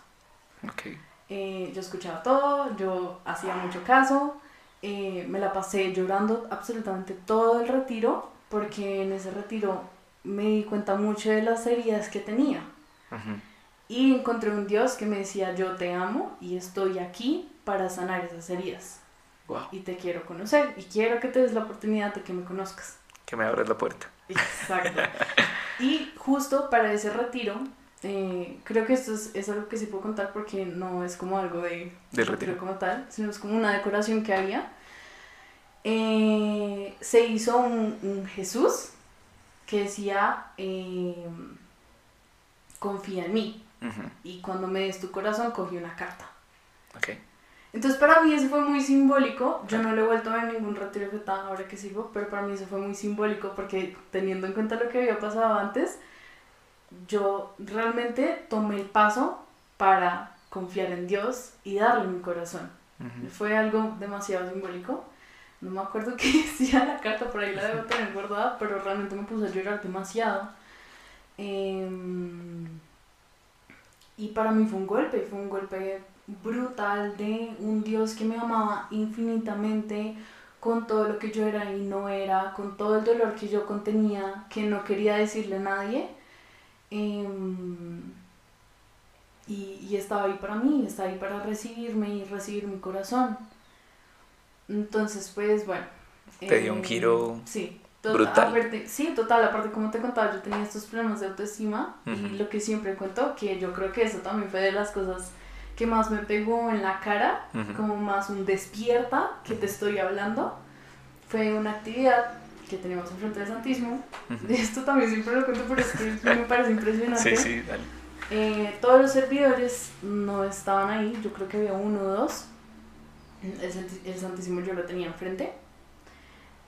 Ok. Eh, yo escuchaba todo, yo hacía mucho caso, eh, me la pasé llorando absolutamente todo el retiro, porque en ese retiro me di cuenta mucho de las heridas que tenía. Ujú. Y encontré un Dios que me decía, yo te amo y estoy aquí para sanar esas heridas. Wow. Y te quiero conocer y quiero que te des la oportunidad de que me conozcas. Que me abras la puerta. Exacto. [laughs] y justo para ese retiro, eh, creo que esto es, es algo que sí puedo contar porque no es como algo de Del retiro. como tal, sino es como una decoración que había. Eh, se hizo un, un Jesús que decía, eh, confía en mí. Y cuando me des tu corazón, cogí una carta. Ok. Entonces para mí eso fue muy simbólico. Yo no lo he vuelto a ver ningún retiro feta ahora que sigo, pero para mí eso fue muy simbólico porque teniendo en cuenta lo que había pasado antes, yo realmente tomé el paso para confiar en Dios y darle mi corazón. Fue algo demasiado simbólico. No me acuerdo [laughs] qué decía la carta, por ahí la debo tener guardada, pero realmente me puse a llorar demasiado. Em, y para mí fue un golpe, fue un golpe brutal de un Dios que me amaba infinitamente con todo lo que yo era y no era, con todo el dolor que yo contenía, que no quería decirle a nadie. Em, y, y estaba ahí para mí, estaba ahí para recibirme y recibir mi corazón. Entonces, pues bueno. Te dio un eh, giro sí, to- brutal. aparte- sí, total. Aparte, como te contaba, yo tenía estos problemas de autoestima Ujú. y lo que siempre cuento, que yo creo que eso también fue de las cosas que más me pegó en la cara, como más un despierta que te estoy hablando. Fue una actividad que teníamos enfrente del Santísimo. Ujú. [laughs] Esto también siempre lo cuento, pero es que me parece impresionante. Sí, sí, dale. Eh, todos los servidores no estaban ahí, yo creo que había uno o dos. El, el Santísimo yo lo tenía enfrente.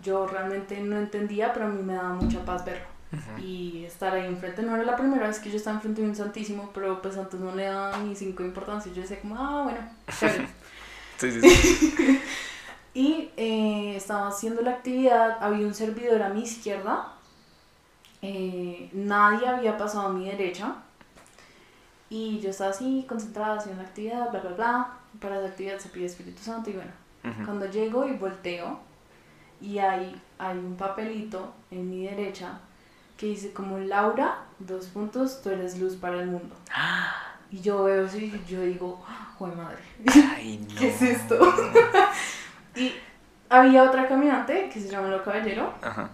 Yo realmente no entendía, pero a mí me daba mucha paz verlo. Y estar ahí enfrente, no era la primera vez que yo estaba enfrente de un Santísimo, pero pues antes no le daba ni cinco importancia. Yo decía como, ah, bueno. [laughs] Sí, sí, sí. [laughs] Y eh, estaba haciendo la actividad, había un servidor a mi izquierda, eh, nadie había pasado a mi derecha y yo estaba así concentrada haciendo la actividad, bla, bla, bla. Para esa actividad se pide Espíritu Santo y bueno, cuando llego y volteo y hay, hay un papelito en mi derecha que dice como Laura, dos puntos, tú eres luz para el mundo. [gasps] Y yo veo eso y yo digo, ¡Jue madre! Ay, [laughs] no. ¿Qué es esto? [laughs] Y había otra caminante que se llama Lo Caballero, Ajá,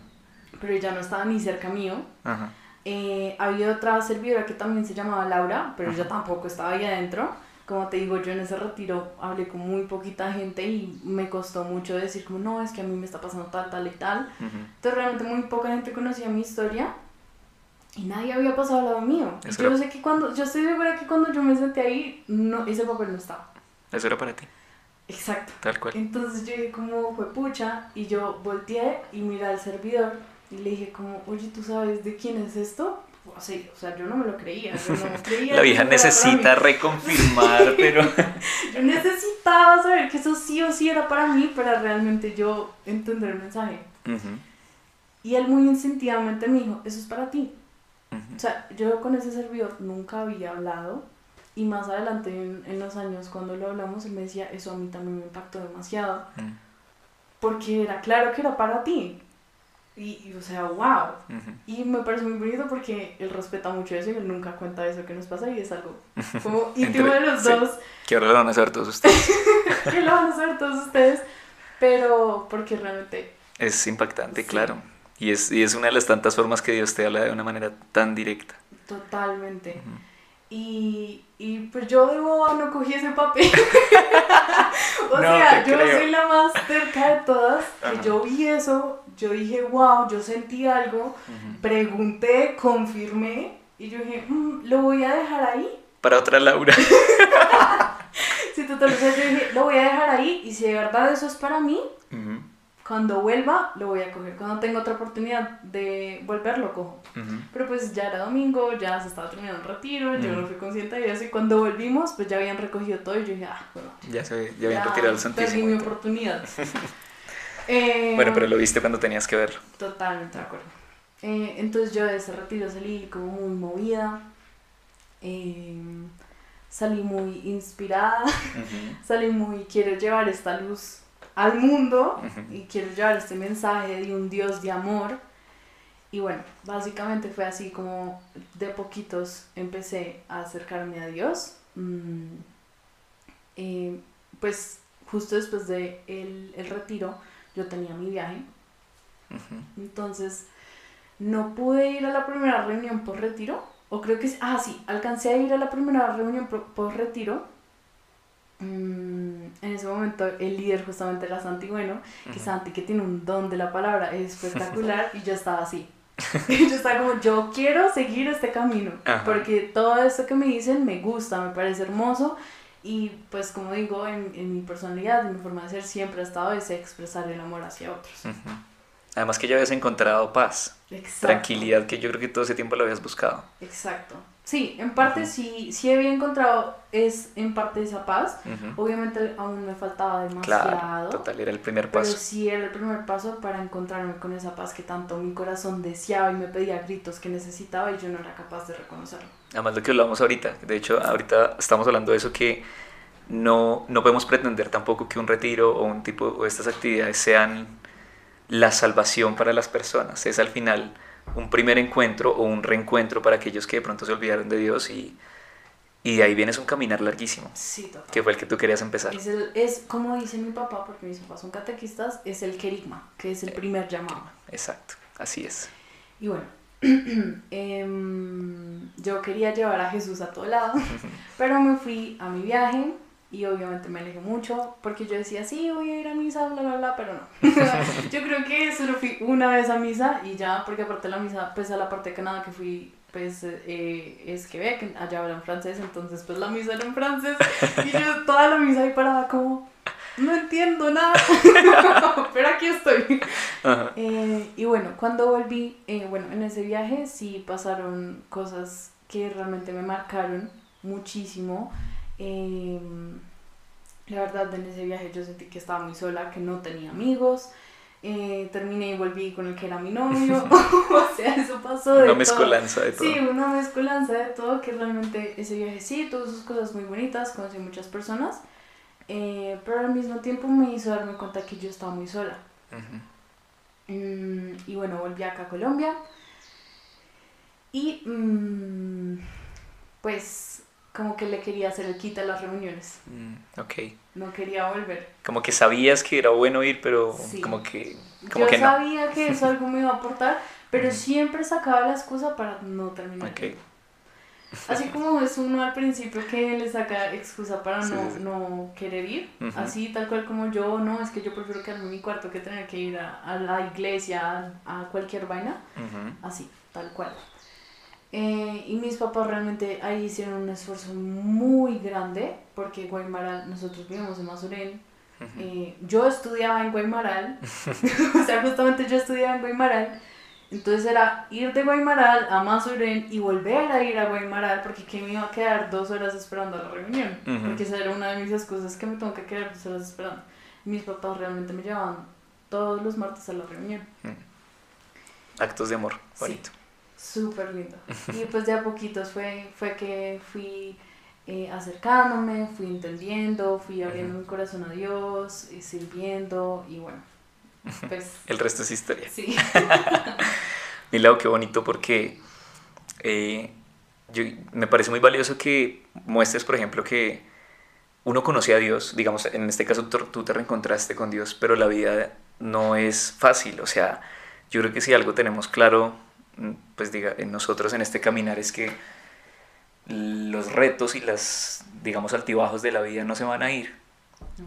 pero ella no estaba ni cerca mío. ajá. Eh, había otra servidora que también se llamaba Laura, pero ella tampoco estaba ahí adentro. Como te digo, yo en ese retiro hablé con muy poquita gente y me costó mucho decir como, no, es que a mí me está pasando tal, tal y tal. Ujú. Entonces realmente muy poca gente conocía mi historia y nadie había pasado al lado mío. Eso yo era- sé que cuando, yo estoy segura que cuando yo me senté ahí, no, ese papel no estaba. Eso era para ti, Exacto. tal cual. Entonces yo dije como fue pucha y yo volteé y miré al servidor y le dije como, oye, ¿tú sabes de quién es esto? Sea, o sea yo no me lo creía, yo no [laughs] creía La vieja necesita reconfirmar, [laughs] pero... Yo necesitaba saber que eso sí o sí era para mí para realmente yo entender el mensaje. Ujú, Y él muy instintivamente me dijo, eso es para ti. ujú. O sea, yo con ese servidor nunca había hablado y más adelante en, en los años cuando lo hablamos, él me decía, eso a mí también me impactó demasiado. Mm, porque era claro que era para ti. Y, y, o sea, wow. Y me parece muy bonito porque él respeta mucho eso y él nunca cuenta eso que nos pasa y es algo como [laughs] íntimo de los sí. dos, Que ahora lo van a saber todos ustedes. [laughs] que lo van a saber todos ustedes, pero porque realmente, Es impactante, Sí. claro. Y es, y es una de las tantas formas que Dios te habla de una manera tan directa. totalmente. Y, y pues yo de boba no cogí ese papel. [laughs] o No sea, yo creo. soy la más cerca de todas. Yo vi eso, yo dije, wow, yo sentí algo, pregunté, confirmé y yo dije, "Mm, lo voy a dejar ahí. Para otra Laura. [laughs] Sí, total, o sea, yo dije, lo voy a dejar ahí y si de verdad eso es para mí, cuando vuelva lo voy a coger. Cuando tenga otra oportunidad de volver, lo cojo. Pero pues ya era domingo, ya se estaba terminando el retiro, yo no fui consciente de eso y cuando volvimos, pues ya habían recogido todo y yo dije, ah, bueno, Ya, se, ya habían retirado el perdí Santísimo. mi y todo. oportunidad. [laughs] Eh, Bueno, pero lo viste cuando tenías que verlo. Totalmente de acuerdo. Eh, entonces yo de ese retiro salí como muy movida, eh, salí muy inspirada, [laughs] salí muy, quiero llevar esta luz al mundo y quiero llevar este mensaje de un Dios de amor. y bueno, básicamente fue así como de poquitos empecé a acercarme a Dios. Mm, eh, pues justo después de el, el retiro yo tenía mi viaje. Entonces no pude ir a la primera reunión por retiro. O creo que... Ah, sí, alcancé a ir a la primera reunión por, retiro. Mm, en ese momento el líder justamente era Santi Bueno, que Santi que tiene un don de la palabra es espectacular [laughs] y yo estaba así. [laughs] yo estaba como, yo quiero seguir este camino, porque todo esto que me dicen me gusta, me parece hermoso y pues como digo, en, en, mi personalidad, en mi forma de ser, siempre ha estado ese expresar el amor hacia otros. Además que ya habías encontrado paz, tranquilidad, que yo creo que todo ese tiempo lo habías buscado. Exacto. Sí, en parte sí, sí había encontrado, es en parte esa paz. Obviamente aún me faltaba demasiado. Claro, total, era el primer paso. Pero sí era el primer paso para encontrarme con esa paz que tanto mi corazón deseaba y me pedía gritos que necesitaba y yo no era capaz de reconocerlo. Además lo que hablamos ahorita, de hecho ahorita estamos hablando de eso que no, no podemos pretender tampoco que un retiro o un tipo o estas actividades sean la salvación para las personas. Es al final un primer encuentro o un reencuentro para aquellos que de pronto se olvidaron de Dios y, y de ahí vienes un caminar larguísimo. Sí, total. Que fue el que tú querías empezar. Es, es como dice mi papá, porque mis papás son catequistas, es el querigma, que es el primer llamado. Exacto, así es. Y bueno, [clears throat] Em, yo quería llevar a Jesús a todo lado, [laughs] pero me fui a mi viaje y obviamente me alejé mucho porque yo decía, sí, voy a ir a misa, bla, bla, bla, pero no. [laughs] [laughs] yo creo que solo fui una vez a misa y ya, porque aparte de la misa, pues a la parte de Canadá que fui, pues eh, es que allá hablan francés, entonces pues la misa era en francés y yo toda la misa ahí parada como no entiendo nada, [laughs] pero aquí estoy. Eh, y bueno, cuando volví, eh, bueno, en ese viaje sí pasaron cosas que realmente me marcaron muchísimo. Em, la verdad, en ese viaje yo sentí que estaba muy sola, que no tenía amigos. Eh, terminé y volví con el que era mi novio. [laughs] [laughs] o sea, eso pasó de Una mezcolanza de todo. Sí, una mezcolanza de todo, que realmente ese viaje sí, tuvo sus cosas muy bonitas, conocí muchas personas. Eh, pero al mismo tiempo me hizo darme cuenta que yo estaba muy sola. Mm, y bueno, volví acá a Colombia. Y mm, pues como que le quería hacer el quita a las reuniones. Mm, ok. No quería volver. Como que sabías que era bueno ir, pero como que... Como yo sabía que eso [laughs] algo me iba a aportar, pero siempre sacaba la excusa para no terminar. Okay. Así como es uno al principio que le saca excusa para no, no querer ir, así tal cual como yo, no, es que yo prefiero quedarme en mi cuarto que tener que ir a, la iglesia, a, cualquier vaina, así, tal cual. Eh, y mis papás realmente ahí hicieron un esfuerzo muy grande, porque Guaymaral, nosotros vivimos en Mazurén, eh, yo estudiaba en Guaymaral, [laughs] o sea, justamente yo estudiaba en Guaymaral, entonces era ir de Guaymaral a Mazurén y volver a ir a Guaymaral porque que me iba a quedar dos horas esperando la reunión. Porque esa era una de mis excusas que me tengo que quedar dos horas esperando. Mis papás realmente me llevaban todos los martes a la reunión. Actos de amor, bonito. Súper lindo. [laughs] y pues de a poquitos fue, fue que fui eh, acercándome, fui entendiendo, fui abriendo mi corazón a Dios, y sirviendo y bueno [laughs] pues, el resto es historia. Sí. [laughs] Mi lado, qué bonito porque eh, yo, me parece muy valioso que muestres, por ejemplo, que uno conoce a Dios, digamos, en este caso tú te reencontraste con Dios, pero la vida no es fácil, o sea, yo creo que si algo tenemos claro, pues diga, en nosotros en este caminar es que los retos y las, digamos, altibajos de la vida no se van a ir,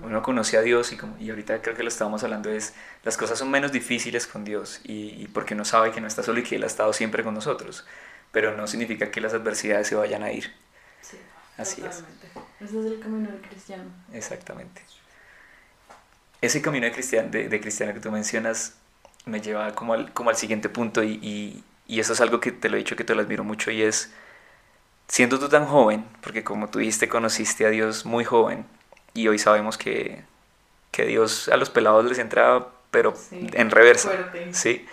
uno conoce a Dios y, como, y ahorita creo que lo estábamos hablando es, las cosas son menos difíciles con Dios y, porque uno sabe que no está solo y que Él ha estado siempre con nosotros, pero no significa que las adversidades se vayan a ir. Sí, Así es. Ese es el camino del cristiano. Exactamente. Ese camino de cristiano, de, cristiano que tú mencionas me lleva como al, como al siguiente punto y, y, y eso es algo que te lo he dicho que te lo admiro mucho y es, siendo tú tan joven, porque como tú dijiste conociste a Dios muy joven, y hoy sabemos que, que Dios a los pelados les entra, pero en reversa. ¿sí?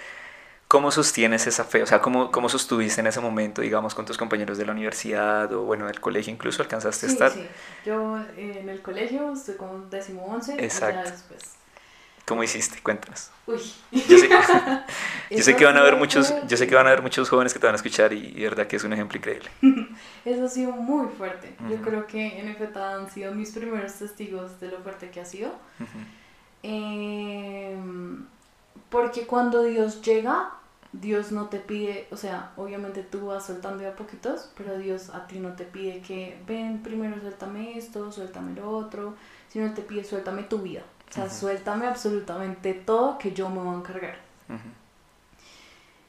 ¿Cómo sostienes esa fe? O sea, ¿cómo, ¿cómo sostuviste en ese momento, digamos, con tus compañeros de la universidad o, bueno, del colegio incluso? ¿Alcanzaste a estar? Sí, yo eh, en el colegio estoy con décimo once. Exacto. ¿Cómo hiciste? Cuéntanos. Uy. Yo sé [laughs] que van a haber muchos, yo sé que van a haber muchos jóvenes que te van a escuchar y, de verdad que es un ejemplo increíble. [laughs] Eso ha sido muy fuerte. Yo creo que en efecto han sido mis primeros testigos de lo fuerte que ha sido. Em, porque cuando Dios llega, Dios no te pide, o sea, obviamente tú vas soltando de a poquitos, pero Dios a ti no te pide que ven primero suéltame esto, suéltame lo otro, sino te pide suéltame tu vida. O sea, suéltame absolutamente todo que yo me voy a encargar.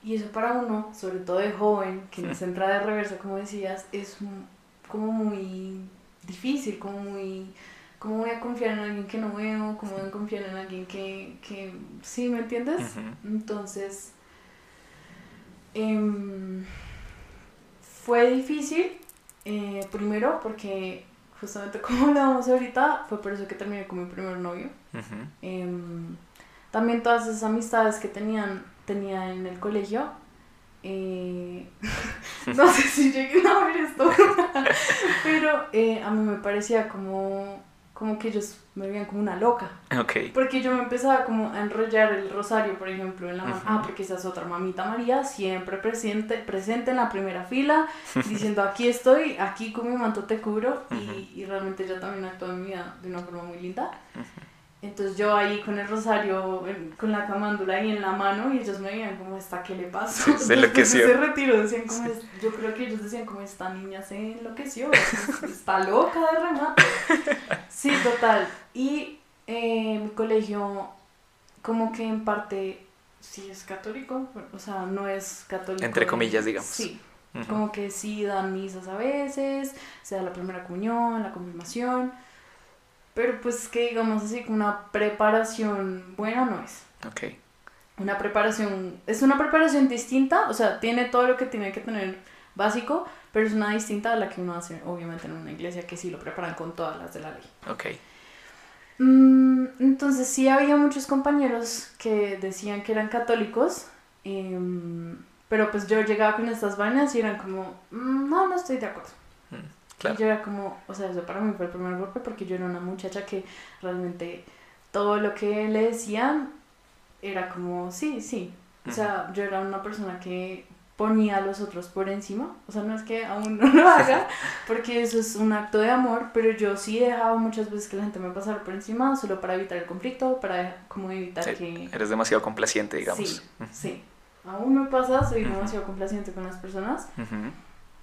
Y eso para uno, sobre todo de joven, que se entra de reversa, como decías, es como muy difícil, como muy... ¿Cómo voy a confiar en alguien que no veo? ¿Cómo voy a confiar en alguien que... que ¿Sí me entiendes? Entonces, em, fue difícil, eh, primero porque justamente como hablábamos ahorita, fue por eso que terminé con mi primer novio. Em, también todas esas amistades que tenían, tenía en el colegio, eh, [laughs] no sé si llegué a ver esto, [laughs] pero eh, a mí me parecía como como que ellos me veían como una loca. Okay. Porque yo me empezaba como a enrollar el rosario, por ejemplo, en la mano. Ah, porque esa es otra mamita María, siempre presente, presente en la primera fila, [laughs] diciendo aquí estoy, aquí con mi manto te cubro. y, y, realmente yo también actúo en mi vida de una forma muy linda. Entonces yo ahí con el rosario, con la camándula ahí en la mano y ellos me veían como, ¿esta qué le pasó? Se [laughs] enloqueció. Se retiró, decían como, yo creo que ellos decían como, esta niña se enloqueció, está loca de remate. [laughs] Sí, total. Y eh, mi colegio, como que en parte, sí es católico, o sea, no es católico. Entre comillas, digamos. Sí, como que sí dan misas a veces, se da la primera comunión, la confirmación pero pues que digamos así, una preparación buena no es. Ok. Una preparación, es una preparación distinta, o sea, tiene todo lo que tiene que tener básico, pero es una distinta a la que uno hace, obviamente, en una iglesia que sí lo preparan con todas las de la ley. Ok. Mm, entonces sí había muchos compañeros que decían que eran católicos, em, pero pues yo llegaba con estas vainas y eran como, mm, no, no estoy de acuerdo. Y yo era como, o sea, eso para mí fue el primer golpe porque yo era una muchacha que realmente todo lo que le decían era como, sí, sí. O sea, yo era una persona que ponía a los otros por encima. O sea, no es que aún no lo haga, [laughs] porque eso es un acto de amor, pero yo sí dejaba muchas veces que la gente me pasara por encima solo para evitar el conflicto, para como evitar que... Eres demasiado complaciente, digamos. Sí, sí. Aún me pasa, soy demasiado complaciente con las personas.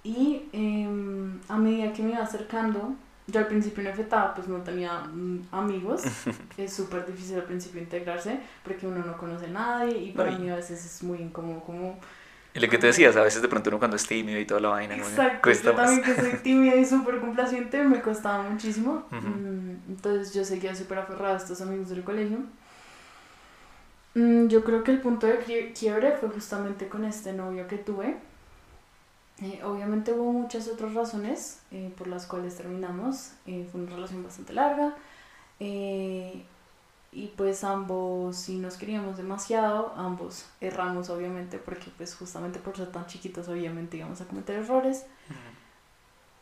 Y em, a medida que me iba acercando, yo al principio en FETA pues no tenía mm, amigos, [laughs] es súper difícil al principio integrarse porque uno no conoce a nadie y para mí a veces es muy incómodo como... Y lo que te decías, a veces de pronto uno cuando es tímido y toda la vaina, Exacto, yo también que soy tímida y súper complaciente me costaba muchísimo, mm, entonces yo seguía súper aferrada a estos amigos del colegio. Mm, yo creo que el punto de quiebre fue justamente con este novio que tuve eh, obviamente hubo muchas otras razones eh, por las cuales terminamos. Eh, fue una relación bastante larga. y pues ambos, si nos queríamos demasiado, ambos erramos obviamente porque pues justamente por ser tan chiquitos obviamente íbamos a cometer errores.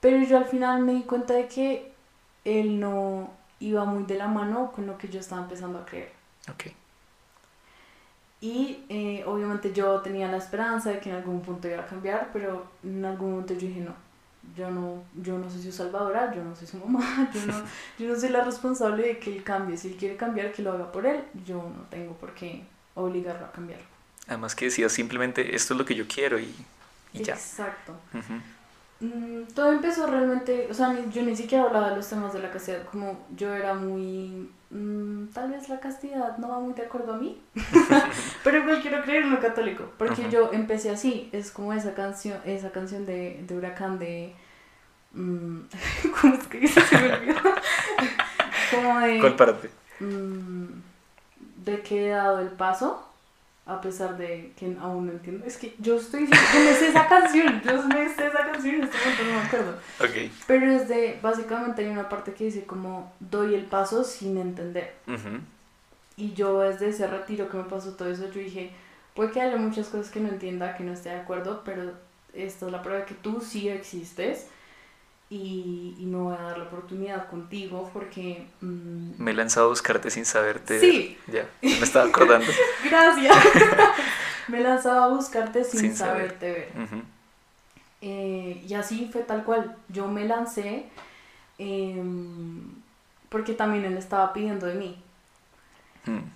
Pero yo al final me di cuenta de que él no iba muy de la mano con lo que yo estaba empezando a creer. Okay. Y eh, obviamente yo tenía la esperanza de que en algún punto iba a cambiar, pero en algún momento yo dije, no, yo no, yo no soy su salvadora, yo no soy su mamá, [laughs] yo no, [laughs] yo no soy la responsable de que él cambie. Si él quiere cambiar, que lo haga por él, yo no tengo por qué obligarlo a cambiar. Además que decía simplemente, esto es lo que yo quiero y, y ya. Exacto. Mm, todo empezó realmente, o sea, yo ni siquiera hablaba de los temas de la castidad, como yo era muy, mm, tal vez la castidad no va muy de acuerdo a mí, [laughs] pero igual quiero creer en lo católico, porque yo empecé así, es como esa canción, esa canción de, de Huracán de, mm, [laughs] ¿cómo es que se me olvidó? [laughs] como de... ¿Cuál parte? de que he dado el paso a pesar de que aún no entiendo. Es que yo estoy diciendo que me sé esa canción, yo me sé esa canción, en este momento no me acuerdo. Okay. Pero es de, básicamente hay una parte que dice como, doy el paso sin entender. Y yo desde ese retiro que me pasó todo eso, yo dije, puede que haya muchas cosas que no entienda, que no esté de acuerdo, pero esta es la prueba de que tú sí existes y, y, me voy a dar la oportunidad contigo porque... Mm, me he lanzado a buscarte sin saberte. Sí. Ya, me estaba acordando. [laughs] Gracias. [laughs] me lanzaba a buscarte sin, Sin saber. saberte ver. Eh, y así fue tal cual. Yo me lancé em, porque también él estaba pidiendo de mí. Mm.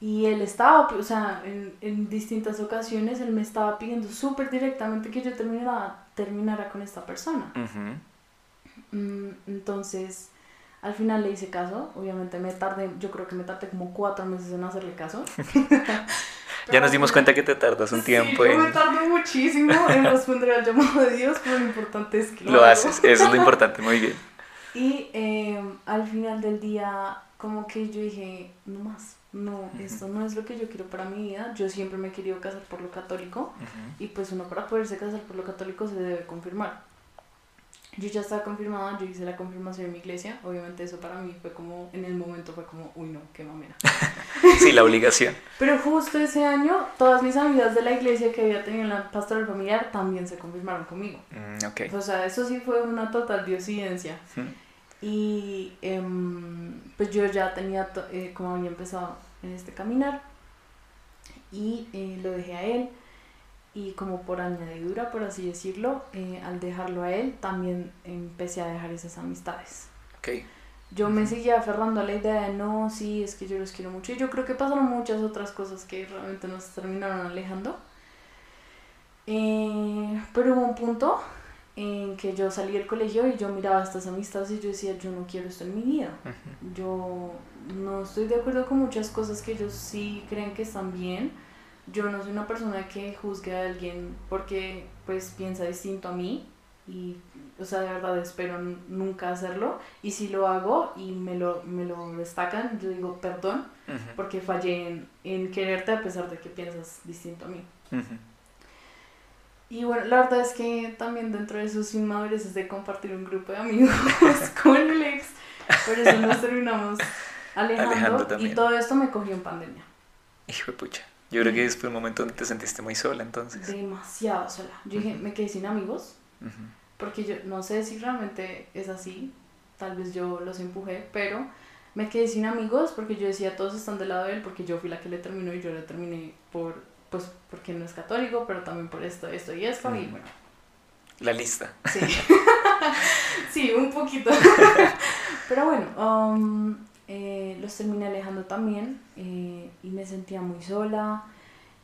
Y él estaba, o sea, en, en distintas ocasiones él me estaba pidiendo súper directamente que yo terminara, terminara con esta persona. Mm, Entonces, al final le hice caso. Obviamente me tardé, yo creo que me tardé como cuatro meses en hacerle caso. [laughs] Ya nos dimos cuenta que te tardas un Sí, tiempo yo me en... tardé muchísimo en responder al llamado de Dios, pero lo importante es que lo, Lo haces, eso es lo importante, muy bien. [laughs] Y eh, al final del día, como que yo dije, no más, no, esto no es lo que yo quiero para mi vida. Yo siempre me he querido casar por lo católico y pues uno para poderse casar por lo católico se debe confirmar. Yo ya estaba confirmada, yo hice la confirmación en mi iglesia, obviamente eso para mí fue como, en el momento fue como, uy no, qué mamera. [laughs] Sí, la obligación. Pero justo ese año, todas mis amigas de la iglesia que había tenido en la pastoral familiar también se confirmaron conmigo. Mm, ok. O sea, eso sí fue una total diosidencia. Ujú. Y em, pues yo ya tenía, eh, como había empezado en este caminar, y eh, lo dejé a él. Y como por añadidura, por así decirlo, eh, al dejarlo a él, también empecé a dejar esas amistades. Ok. Yo me seguía aferrando a la idea de no, sí, es que yo los quiero mucho. Y yo creo que pasaron muchas otras cosas que realmente nos terminaron alejando. Eh, pero hubo un punto en que yo salí del colegio y yo miraba estas amistades y yo decía, yo no quiero esto en mi vida. Yo no estoy de acuerdo con muchas cosas que ellos sí creen que están bien. Yo no soy una persona que juzgue a alguien porque pues piensa distinto a mí y o sea de verdad espero nunca hacerlo y si lo hago y me lo, me lo destacan yo digo perdón porque fallé en, en quererte a pesar de que piensas distinto a mí. Y bueno, la verdad es que también dentro de sus inmadureces de compartir un grupo de amigos [laughs] con el ex, por eso nos terminamos [laughs] alejando, y todo esto me cogió en pandemia. Hijo de pucha. Yo creo que fue un momento donde te sentiste muy sola entonces. Demasiado sola. Yo dije, me quedé sin amigos, porque yo no sé si realmente es así, tal vez yo los empujé, pero me quedé sin amigos porque yo decía, todos están del lado de él, porque yo fui la que le terminó y yo le terminé por, pues, porque no es católico, pero también por esto, esto y esto, y bueno, La lista. Sí. [laughs] sí, un poquito. [laughs] Pero bueno, um, eh, los terminé alejando también eh, y me sentía muy sola.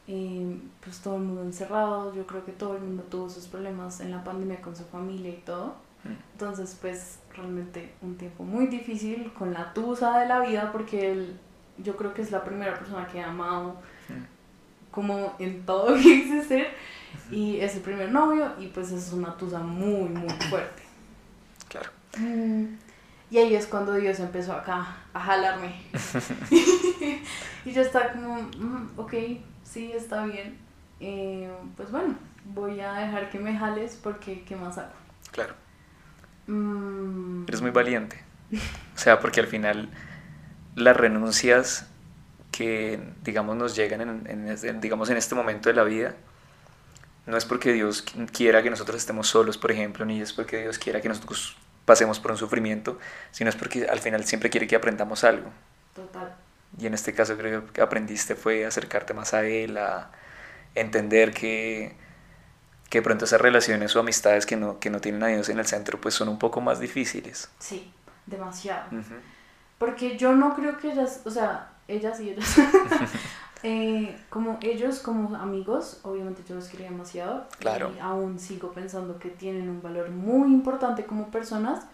eh, pues todo el mundo encerrado. Yo creo que todo el mundo tuvo sus problemas en la pandemia con su familia y todo. Mm. Entonces, pues realmente un tiempo muy difícil con la tusa de la vida porque él, yo creo que es la primera persona que he amado Mm. como en todo lo [laughs] que quise ser y es el primer novio y pues es una tusa muy muy fuerte. Claro. Y ahí es cuando Dios empezó acá a jalarme. [laughs] y yo estaba como, "Mm, ok, sí, está bien. Eh, pues bueno, voy a dejar que me jales porque ¿qué más hago? Claro. Mm, Eres muy valiente. O sea, porque al final las renuncias que, digamos, nos llegan en, en este- digamos, en este momento de la vida, no es porque Dios qui- quiera que nosotros estemos solos, por ejemplo, ni es porque Dios quiera que nosotros pasemos por un sufrimiento, sino es porque al final siempre quiere que aprendamos algo. Total. Y en este caso creo que aprendiste fue acercarte más a Él, a entender que, que de pronto esas relaciones o amistades que no, que no tienen a Dios en el centro pues son un poco más difíciles. Sí, demasiado. Porque yo no creo que ellas, o sea, ellas y ellos, [laughs] eh, como ellos como amigos, obviamente yo los quería demasiado. Claro. Y aún sigo pensando que tienen un valor muy importante como personas.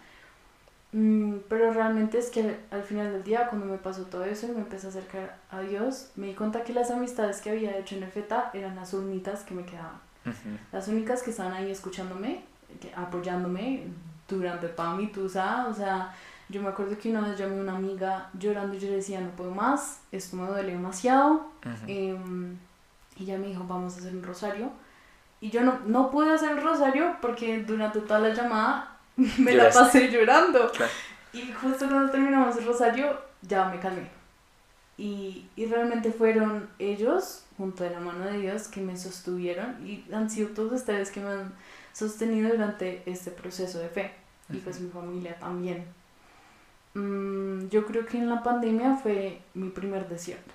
Mm, pero realmente es que al final del día, cuando me pasó todo eso y me empecé a acercar a Dios, me di cuenta que las amistades que había hecho en EFETA eran las únicas que me quedaban. Ujú. Las únicas que estaban ahí escuchándome, apoyándome durante toda mi tusa. O sea, yo me acuerdo que una vez llamé a una amiga llorando y yo le decía, no puedo más, esto me duele demasiado. Ujú. Em, y ella me dijo, vamos a hacer un rosario. Y yo no, no pude hacer el rosario porque durante toda la llamada [laughs] me la pasé llorando. Claro. Y justo cuando terminamos el rosario, ya me calmé. Y, y realmente fueron ellos, junto de la mano de Dios, que me sostuvieron y han sido todos ustedes que me han sostenido durante este proceso de fe. Y pues mi familia también. Mm, yo creo que en la pandemia fue mi primer desierto.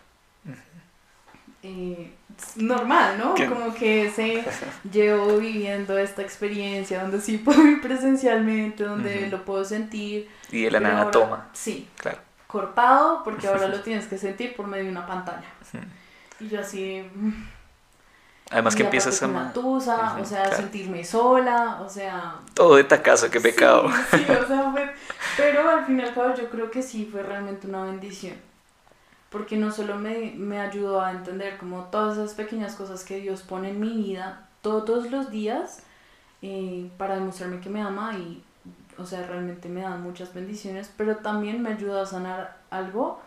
eh, normal, ¿no? Como que se llevo viviendo esta experiencia donde sí puedo ir presencialmente, donde lo puedo sentir. Y de la nada toma. Sí. Claro. Cortado, porque ahora [laughs] lo tienes que sentir por medio de una pantalla. Y yo así... Además que empiezas a... Una tusa, o sea, sentirme sola, o sea... Todo de tacazo, qué pecado. [laughs] Sí, o sea, fue... Pero al fin y al cabo yo creo que sí fue realmente una bendición. Porque no solo me, me ayudó a entender como todas esas pequeñas cosas que Dios pone en mi vida todos los días eh, para demostrarme que me ama y, o sea, realmente me da muchas bendiciones, pero también me ayudó a sanar algo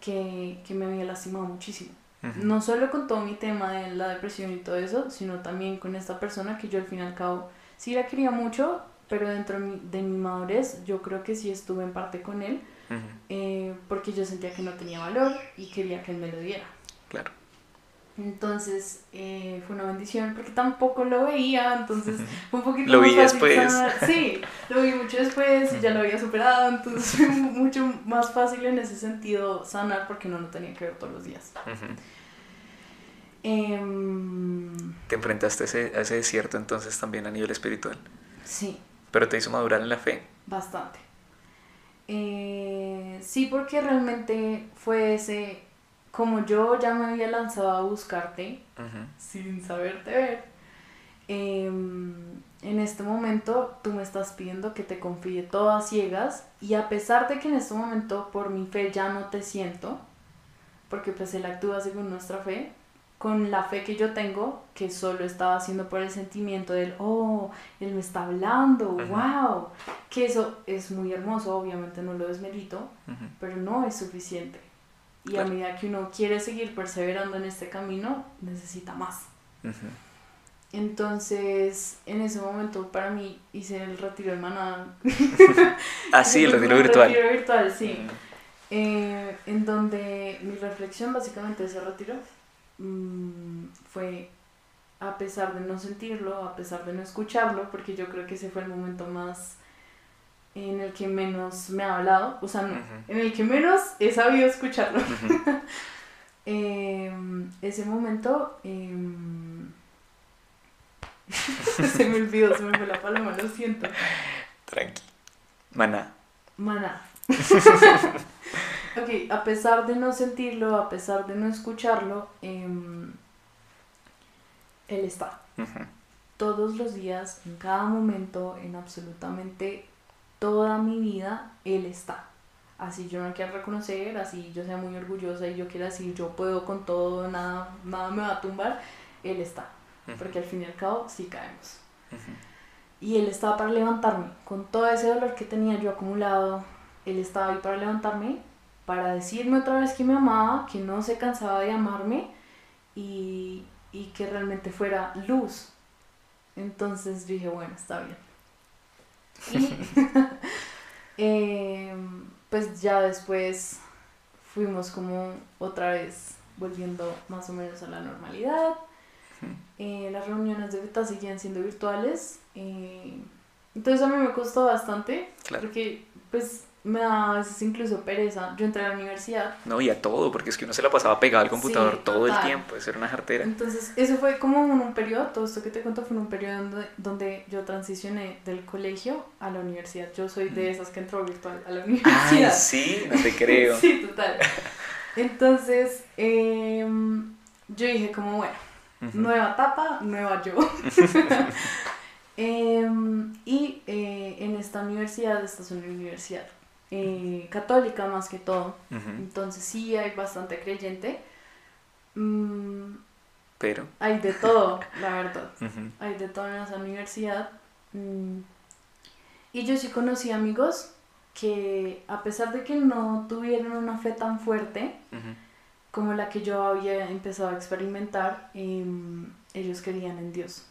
que, que me había lastimado muchísimo. No solo con todo mi tema de la depresión y todo eso, sino también con esta persona que yo al fin y al cabo sí la quería mucho, pero dentro de mi madurez yo creo que sí estuve en parte con él, eh, porque yo sentía que no tenía valor y quería que él me lo diera. Entonces eh, fue una bendición porque tampoco lo veía, entonces [laughs] fue un poquito lo vi después. Sí, [laughs] lo vi mucho después y ya lo había superado, entonces fue mucho más fácil en ese sentido sanar porque no lo tenía que ver todos los días. Em, te enfrentaste a ese, a ese desierto entonces también a nivel espiritual. Sí. Pero te hizo madurar en la fe. Bastante. Eh, sí, porque realmente fue ese, como yo ya me había lanzado a buscarte sin saberte ver, em, en este momento tú me estás pidiendo que te confíe todas ciegas y a pesar de que en este momento por mi fe ya no te siento, porque pues él actúa según nuestra fe, con la fe que yo tengo, que solo estaba haciendo por el sentimiento del, oh, él me está hablando, wow, que eso es muy hermoso, obviamente no lo desmerito, pero no es suficiente. Y a medida que uno quiere seguir perseverando en este camino, necesita más. Entonces, en ese momento para mí hice el retiro de maná. [laughs] ah, sí, el retiro virtual. El retiro virtual, sí. Eh, en donde mi reflexión básicamente de ese retiro Mm, fue a pesar de no sentirlo, a pesar de no escucharlo, porque yo creo que ese fue el momento más en el que menos me ha hablado, o sea, en el que menos he sabido escucharlo. [laughs] Em, ese momento em, [laughs] se me olvidó, se me fue la paloma, lo siento. Tranqui. Maná. Maná. [laughs] Ok, a pesar de no sentirlo, a pesar de no escucharlo, em, Él está. Todos los días, en cada momento, en absolutamente toda mi vida, Él está. Así yo no quiero reconocer, así yo sea muy orgullosa y yo quiera decir yo puedo con todo, nada, nada me va a tumbar, Él está. Porque al fin y al cabo sí caemos. Y Él estaba para levantarme. Con todo ese dolor que tenía yo acumulado, Él estaba ahí para levantarme para decirme otra vez que me amaba, que no se cansaba de amarme y, que realmente fuera luz. Entonces dije, bueno, está bien. Y [laughs] em, pues ya después fuimos como otra vez volviendo más o menos a la normalidad. Eh, las reuniones de beta seguían siendo virtuales. Eh, entonces a mí me costó bastante. Porque pues me da a veces incluso pereza. Yo entré a la universidad. No, y a todo, porque es que uno se la pasaba pegado al computador todo el tiempo, eso era una jartera. Entonces, eso fue como en un periodo, todo esto que te cuento fue en un periodo donde, donde yo transicioné del colegio a la universidad. Yo soy de mm. esas que entró virtual a la universidad. sí, no te creo. [laughs] sí, total. Entonces, em, yo dije como, bueno, nueva etapa, nueva yo. [laughs] [laughs] Em, y eh, en esta universidad, esta es una universidad eh, católica más que todo. Entonces sí hay bastante creyente. Mm, Pero. Hay de todo, [laughs] la verdad. Hay de todo en esa universidad. Mm, y yo sí conocí amigos que a pesar de que no tuvieron una fe tan fuerte como la que yo había empezado a experimentar, em, ellos creían en Dios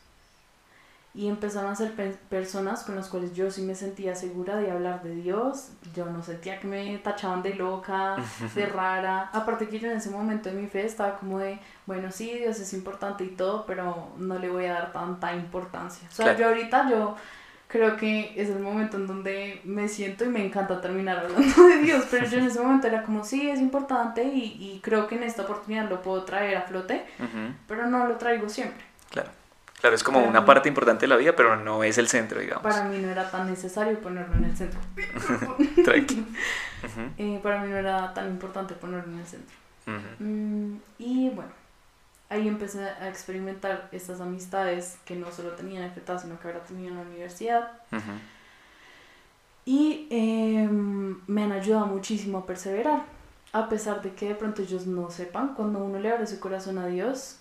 y empezaron a ser personas con las cuales yo sí me sentía segura de hablar de Dios, yo no sentía que me tachaban de loca, de [laughs] rara, aparte que yo en ese momento de mi fe estaba como de, bueno, sí, Dios es importante y todo, pero no le voy a dar tanta importancia. O sea, yo ahorita yo creo que es el momento en donde me siento y me encanta terminar hablando de Dios, pero yo en ese momento era como, sí, es importante y, y creo que en esta oportunidad lo puedo traer a flote, pero no lo traigo siempre. Claro. Claro, es como Para una mí- parte importante de la vida, pero no es el centro, digamos. Para mí no era tan necesario ponerlo en el centro. [laughs] Tranqui. [laughs] Eh, para mí no era tan importante ponerlo en el centro. ujú, Mm, y bueno, ahí empecé a experimentar estas amistades que no solo tenía en FETA, sino que ahora tenía en la universidad. ujú. Y em, me han ayudado muchísimo a perseverar. A pesar de que de pronto ellos no sepan, cuando uno le abre su corazón a Dios,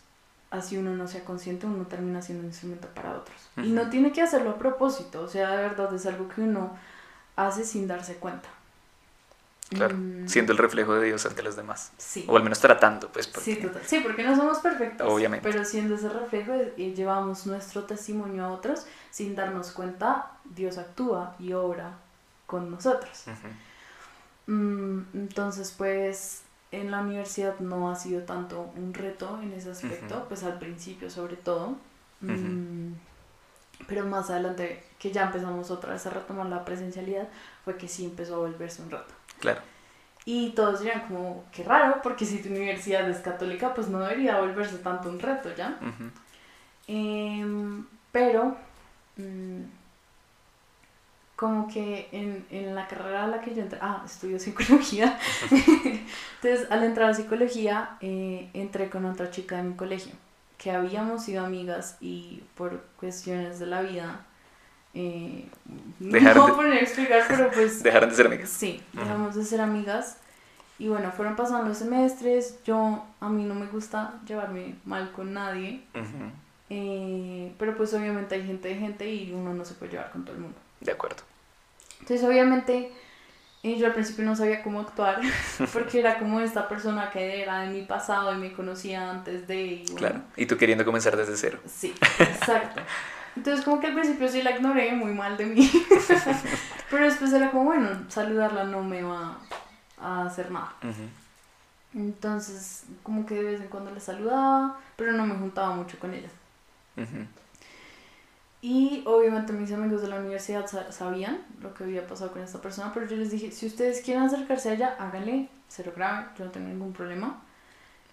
así uno no sea consciente, uno termina siendo un instrumento para otros. Y no tiene que hacerlo a propósito, o sea, de verdad es algo que uno hace sin darse cuenta. Claro, Mm, siendo el reflejo de Dios ante los demás. Sí. O al menos tratando, pues. porque- Sí, total. Sí, porque no somos perfectos. Obviamente. Pero siendo ese reflejo y llevamos nuestro testimonio a otros, sin darnos cuenta, Dios actúa y obra con nosotros. Ujú, Mm, entonces, pues en la universidad no ha sido tanto un reto en ese aspecto, pues al principio sobre todo. Mm, pero más adelante, que ya empezamos otra vez a retomar la presencialidad, fue que sí empezó a volverse un reto. Claro. Y todos dirían como, qué raro, porque si tu universidad es católica, pues no debería volverse tanto un reto, ¿ya? Em, pero, mm, como que en, en la carrera a la que yo entré, ah, estudio psicología, [laughs] entonces al entrar a psicología eh, entré con otra chica de mi colegio, que habíamos sido amigas y por cuestiones de la vida, eh, no de- poner a explicar, pero pues [laughs] Dejaron de ser amigas. Sí, dejamos de ser amigas. Y bueno, fueron pasando los semestres. Yo, a mí no me gusta llevarme mal con nadie. Eh, pero pues obviamente hay gente de gente y uno no se puede llevar con todo el mundo. De acuerdo. Entonces obviamente eh, yo al principio no sabía cómo actuar. [laughs] Porque era como esta persona que era de mi pasado y me conocía antes de... Y bueno, Claro. Y tú queriendo comenzar desde cero. Sí, exacto. Entonces como que al principio sí la ignoré muy mal de mí. [laughs] Pero después era como, bueno, saludarla no me va a hacer nada. Entonces como que de vez en cuando la saludaba, pero no me juntaba mucho con ella. ujú. Y obviamente mis amigos de la universidad sa- sabían lo que había pasado con esta persona, pero yo les dije, si ustedes quieren acercarse a ella, háganle, cero grave, yo no tengo ningún problema.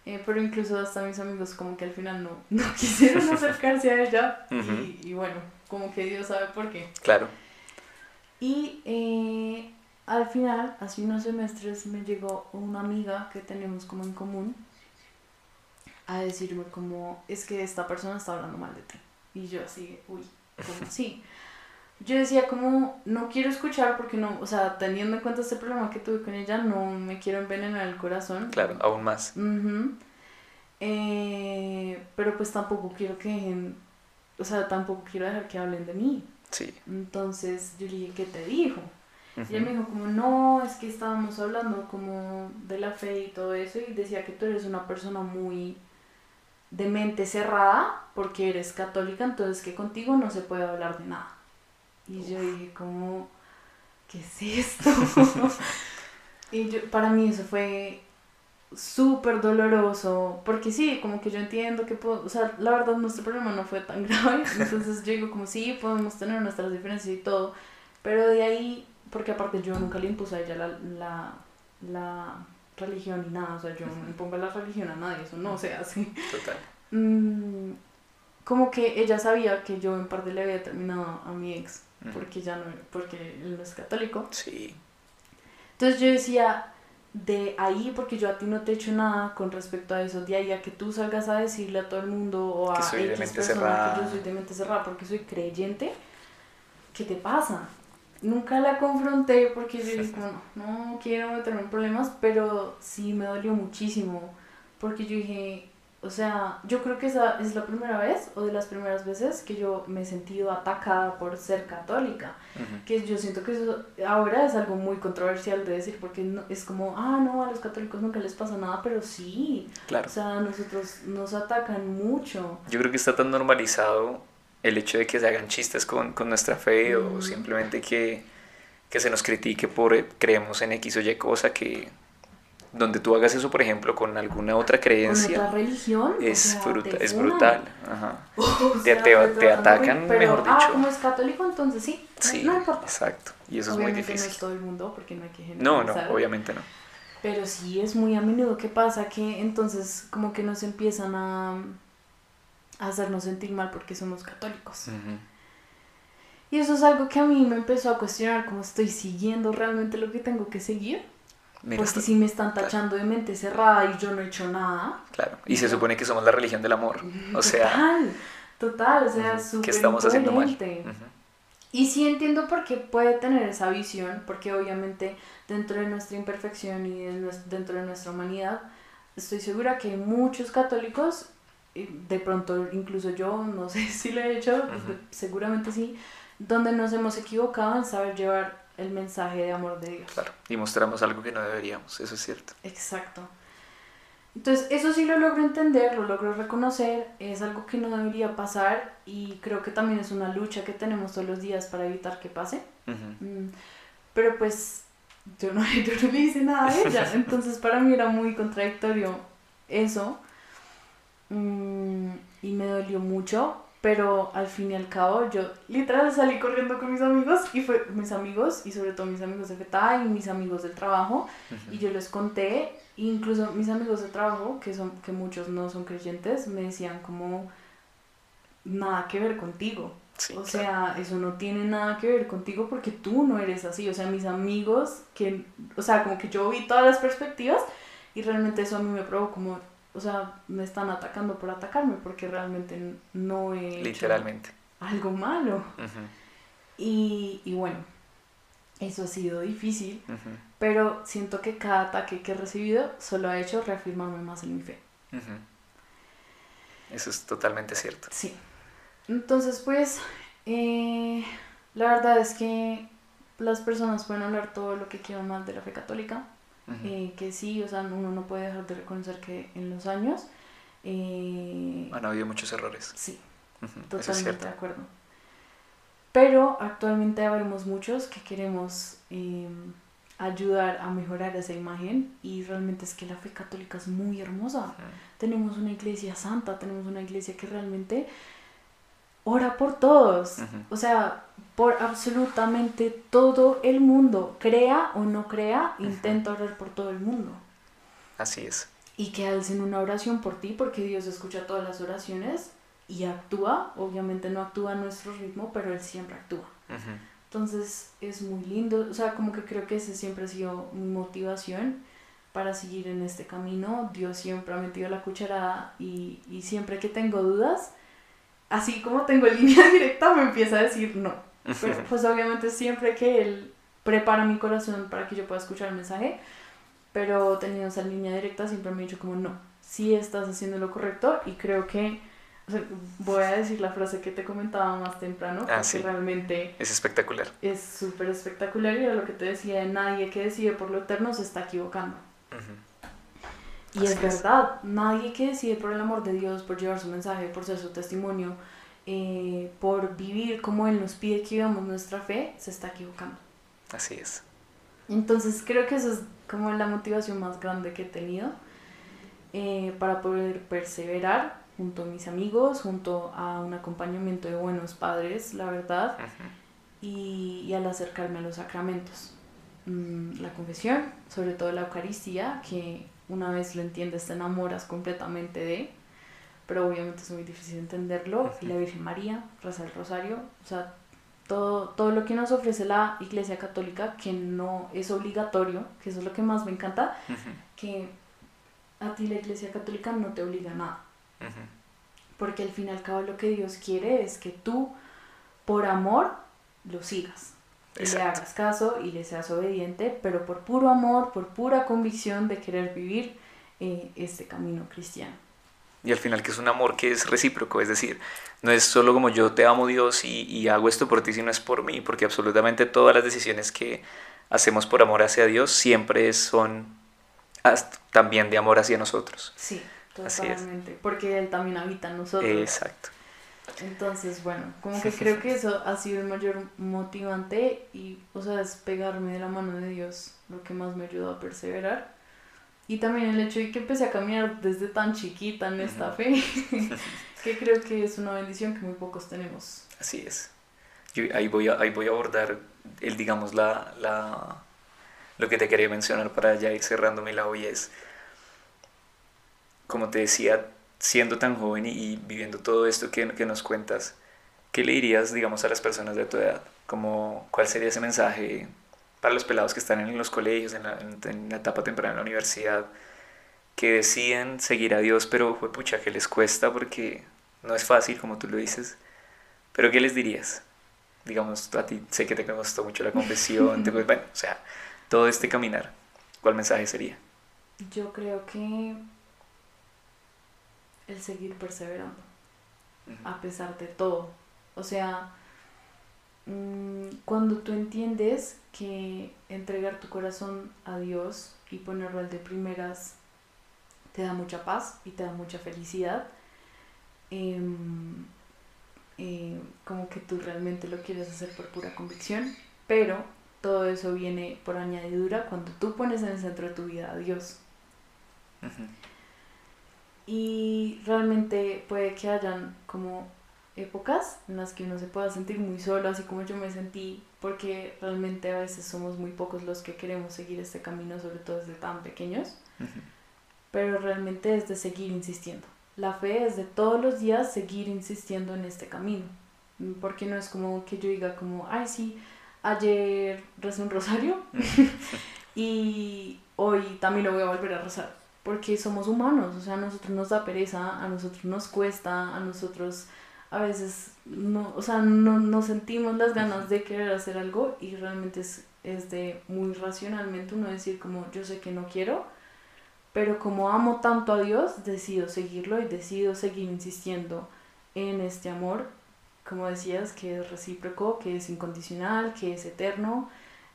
Eh, pero incluso hasta mis amigos como que al final no, [laughs] no quisieron [laughs] acercarse a ella y bueno, como que Dios sabe por qué. Claro. Y eh, al final, hace unos semestres, me llegó una amiga que tenemos como en común a decirme como, es que esta persona está hablando mal de ti. Y yo así, uy, así? Yo decía como, no quiero escuchar porque no, o sea, teniendo en cuenta este problema que tuve con ella, no me quiero envenenar el corazón. Claro, aún más. Eh, pero pues tampoco quiero que dejen, o sea, tampoco quiero dejar que hablen de mí. Sí. Entonces yo le dije, ¿qué te dijo? Y Ujú, él me dijo como, no, es que estábamos hablando como de la fe y todo eso y decía que tú eres una persona muy de mente cerrada porque eres católica, entonces que contigo no se puede hablar de nada. Y yo dije como, ¿qué es esto? [laughs] y yo, para mí eso fue súper doloroso, porque sí, como que yo entiendo que puedo, o sea, la verdad nuestro problema no fue tan [laughs] grave, entonces yo digo como sí, podemos tener nuestras diferencias y todo, pero de ahí, porque aparte yo nunca le impuse a ella la, la, la religión ni nada, o sea, yo no impongo la religión a nadie, eso no se hace. Total. [laughs] Mm, como que ella sabía que yo en parte le había terminado a mi ex, Ujú. porque ya no, porque él no es católico. Sí. Entonces yo decía, de ahí, porque yo a ti no te he hecho nada con respecto a eso, de ahí a que tú salgas a decirle a todo el mundo o a Que soy de X mente persona cerrada. que yo soy de mente cerrada porque soy creyente, ¿qué te pasa? Nunca la confronté porque yo dije, no, no quiero meterme en problemas, pero sí me dolió muchísimo porque yo dije, o sea, yo creo que esa es la primera vez o de las primeras veces que yo me he sentido atacada por ser católica Ujú, que yo siento que eso ahora es algo muy controversial de decir porque no- es como, ah, no, a los católicos nunca les pasa nada, pero sí, Claro. o sea, nosotros nos atacan mucho. Yo creo que está tan normalizado el hecho de que se hagan chistes con, con nuestra fe o Mm. simplemente que, que se nos critique por eh, creemos en X o Y cosa que donde tú hagas eso, por ejemplo, con alguna otra creencia. Con otra religión. Es, o sea, bruta- te es brutal. Ajá. [laughs] O Te- sea, te- te atacan, pero, mejor Ah, dicho. como es católico, entonces sí. no- Sí, No importa. exacto. Y eso Obviamente es muy no difícil. es todo el mundo, porque no hay que No, no, obviamente no. Pero sí es muy a menudo que pasa que entonces como que nos empiezan a hacernos sentir mal porque somos católicos. Y eso es algo que a mí me empezó a cuestionar, como estoy siguiendo realmente lo que tengo que seguir. Mira, porque está- si me están claro. tachando de mente cerrada y yo no he hecho nada. Claro. Y se supone que somos la religión del amor. O sea, Total, total, o sea, súper ¿qué estamos haciendo mal? Y sí entiendo por qué puede tener esa visión, porque obviamente dentro de nuestra imperfección y de dentro de nuestra humanidad, estoy segura que muchos católicos, de pronto incluso yo, no [laughs] sé si lo he hecho, Ujú. seguramente sí, donde nos hemos equivocado en saber llevar el mensaje de amor de Dios. Claro. Y mostramos algo que no deberíamos. Eso es cierto. Exacto. Entonces, eso sí lo logro entender, lo logro reconocer, es algo que no debería pasar y creo que también es una lucha que tenemos todos los días para evitar que pase. Mm, Pero pues yo no, [laughs] yo no le hice nada a ella, [laughs] entonces para mí era muy contradictorio eso Mm, y me dolió mucho, pero al fin y al cabo yo literal salí corriendo con mis amigos y fue mis amigos y sobre todo mis amigos de FETA y mis amigos del trabajo y yo les conté, incluso mis amigos de trabajo, que son que muchos no son creyentes, me decían como nada que ver contigo. Sí, O claro. sea, eso no tiene nada que ver contigo porque tú no eres así. O sea, mis amigos, que, o sea, como que yo vi todas las perspectivas y realmente eso a mí me provocó como, o sea, me están atacando por atacarme porque realmente no he hecho Literalmente. algo malo. Ujú, Y, y bueno, eso ha sido difícil, pero siento que cada ataque que he recibido solo ha hecho reafirmarme más en mi fe. Eso es totalmente cierto. Sí. Entonces, pues, eh, la verdad es que las personas pueden hablar todo lo que quieran mal de la fe católica, Eh, que sí, o sea, uno no puede dejar de reconocer que en los años, eh, Han habido muchos errores. sí, totalmente de acuerdo. Pero actualmente habemos muchos que queremos eh, ayudar a mejorar esa imagen y realmente es que la fe católica es muy hermosa tenemos una iglesia santa, tenemos una iglesia que realmente ora por todos, Ujú. o sea, por absolutamente todo el mundo, crea o no crea, intenta orar por todo el mundo. Así es. Y que alcen una oración por ti, porque Dios escucha todas las oraciones y actúa, obviamente no actúa a nuestro ritmo, pero Él siempre actúa. Entonces es muy lindo, o sea, como que creo que ese siempre ha sido mi motivación para seguir en este camino. Dios siempre ha metido la cucharada y, y siempre que tengo dudas, así como tengo línea [laughs] directa, me empieza a decir no. Pero pues obviamente siempre que Él prepara mi corazón para que yo pueda escuchar el mensaje, pero teniendo esa línea directa siempre me ha dicho como no, sí estás haciendo lo correcto y creo que... o sea, voy a decir la frase que te comentaba más temprano, Ah, sí. realmente Es espectacular. es súper espectacular y era lo que te decía, nadie que decide por lo eterno se está equivocando. Ujú. Y Así es es. verdad, nadie que decide por el amor de Dios, por llevar su mensaje, por ser su testimonio, eh, por vivir como Él nos pide que vivamos nuestra fe, se está equivocando. Así es. Entonces creo que eso es como la motivación más grande que he tenido eh, para poder perseverar junto a mis amigos, junto a un acompañamiento de buenos padres, la verdad, y, y al acercarme a los sacramentos. Mm, la confesión, sobre todo la Eucaristía, que una vez lo entiendes te enamoras completamente de, pero obviamente es muy difícil entenderlo, y la Virgen María, rezar el rosario, o sea, todo, todo lo que nos ofrece la Iglesia Católica, que no es obligatorio, que eso es lo que más me encanta, que a ti la Iglesia Católica no te obliga a nada. Porque al fin y al cabo lo que Dios quiere es que tú, por amor, lo sigas. Y le Exacto. hagas caso y le seas obediente, pero por puro amor, por pura convicción de querer vivir eh, este camino cristiano. Y al final que es un amor que es recíproco, es decir, no es solo como yo te amo Dios y, y hago esto por ti, sino es por mí, porque absolutamente todas las decisiones que hacemos por amor hacia Dios siempre son también de amor hacia nosotros. Sí, totalmente. Porque Él también habita en nosotros. Exacto. Entonces, bueno, como que creo que eso ha sido el mayor motivante y, o sea, es pegarme de la mano de Dios lo que más me ayudó a perseverar. Y también el hecho de que empecé a caminar desde tan chiquita en esta fe, [laughs] que creo que es una bendición que muy pocos tenemos. Así es. Yo ahí voy a, ahí voy a abordar el, digamos, la, la, lo que te quería mencionar para ya ir cerrando mi lado y es, como te decía, siendo tan joven y, viviendo todo esto que, que, nos cuentas, ¿qué le dirías, digamos, a las personas de tu edad? Como, ¿Cuál sería ese mensaje para los pelados que están en los colegios, en la, en la etapa temprana de la universidad, que deciden seguir a Dios, pero fue pucha, que les cuesta porque no es fácil, como tú lo dices. Pero ¿qué les dirías? Digamos, a ti sé que te costó mucho la confesión, te, [laughs] bueno, o sea, todo este caminar, ¿cuál mensaje sería? Yo creo que el seguir perseverando, a pesar de todo. O sea, Mm, cuando tú entiendes que entregar tu corazón a Dios y ponerlo al de primeras te da mucha paz y te da mucha felicidad, em, eh, como que tú realmente lo quieres hacer por pura convicción, pero todo eso viene por añadidura cuando tú pones en el centro de tu vida a Dios. Y realmente puede que hayan como épocas en las que uno se pueda sentir muy solo, así como yo me sentí, porque realmente a veces somos muy pocos los que queremos seguir este camino, sobre todo desde tan pequeños, pero realmente es de seguir insistiendo. La fe es de todos los días seguir insistiendo en este camino, porque no es como que yo diga como, ay sí, ayer recé un rosario [laughs] y hoy también lo voy a volver a rezar, porque somos humanos, o sea, a nosotros nos da pereza, a nosotros nos cuesta, a nosotros a veces no, o sea, no, no sentimos las ganas de querer hacer algo y realmente es, es de muy racionalmente uno decir como yo sé que no quiero, pero como amo tanto a Dios, decido seguirlo y decido seguir insistiendo en este amor, como decías, que es recíproco, que es incondicional, que es eterno.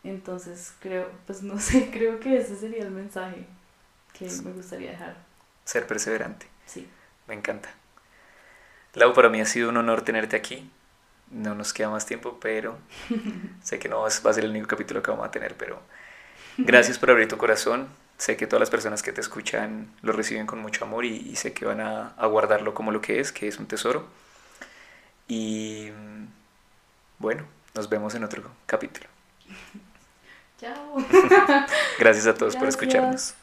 Entonces creo, pues no sé, [laughs] creo que ese sería el mensaje que me gustaría dejar. Ser perseverante. Sí. Me encanta. Lau, para mí ha sido un honor tenerte aquí. No nos queda más tiempo, pero [laughs] sé que no va a ser el único capítulo que vamos a tener, pero gracias por abrir tu corazón. Sé que todas las personas que te escuchan lo reciben con mucho amor y, sé que van a, a, guardarlo como lo que es, que es un tesoro. Y bueno, nos vemos en otro capítulo. [laughs] Chao. [laughs] gracias a todos por escucharnos.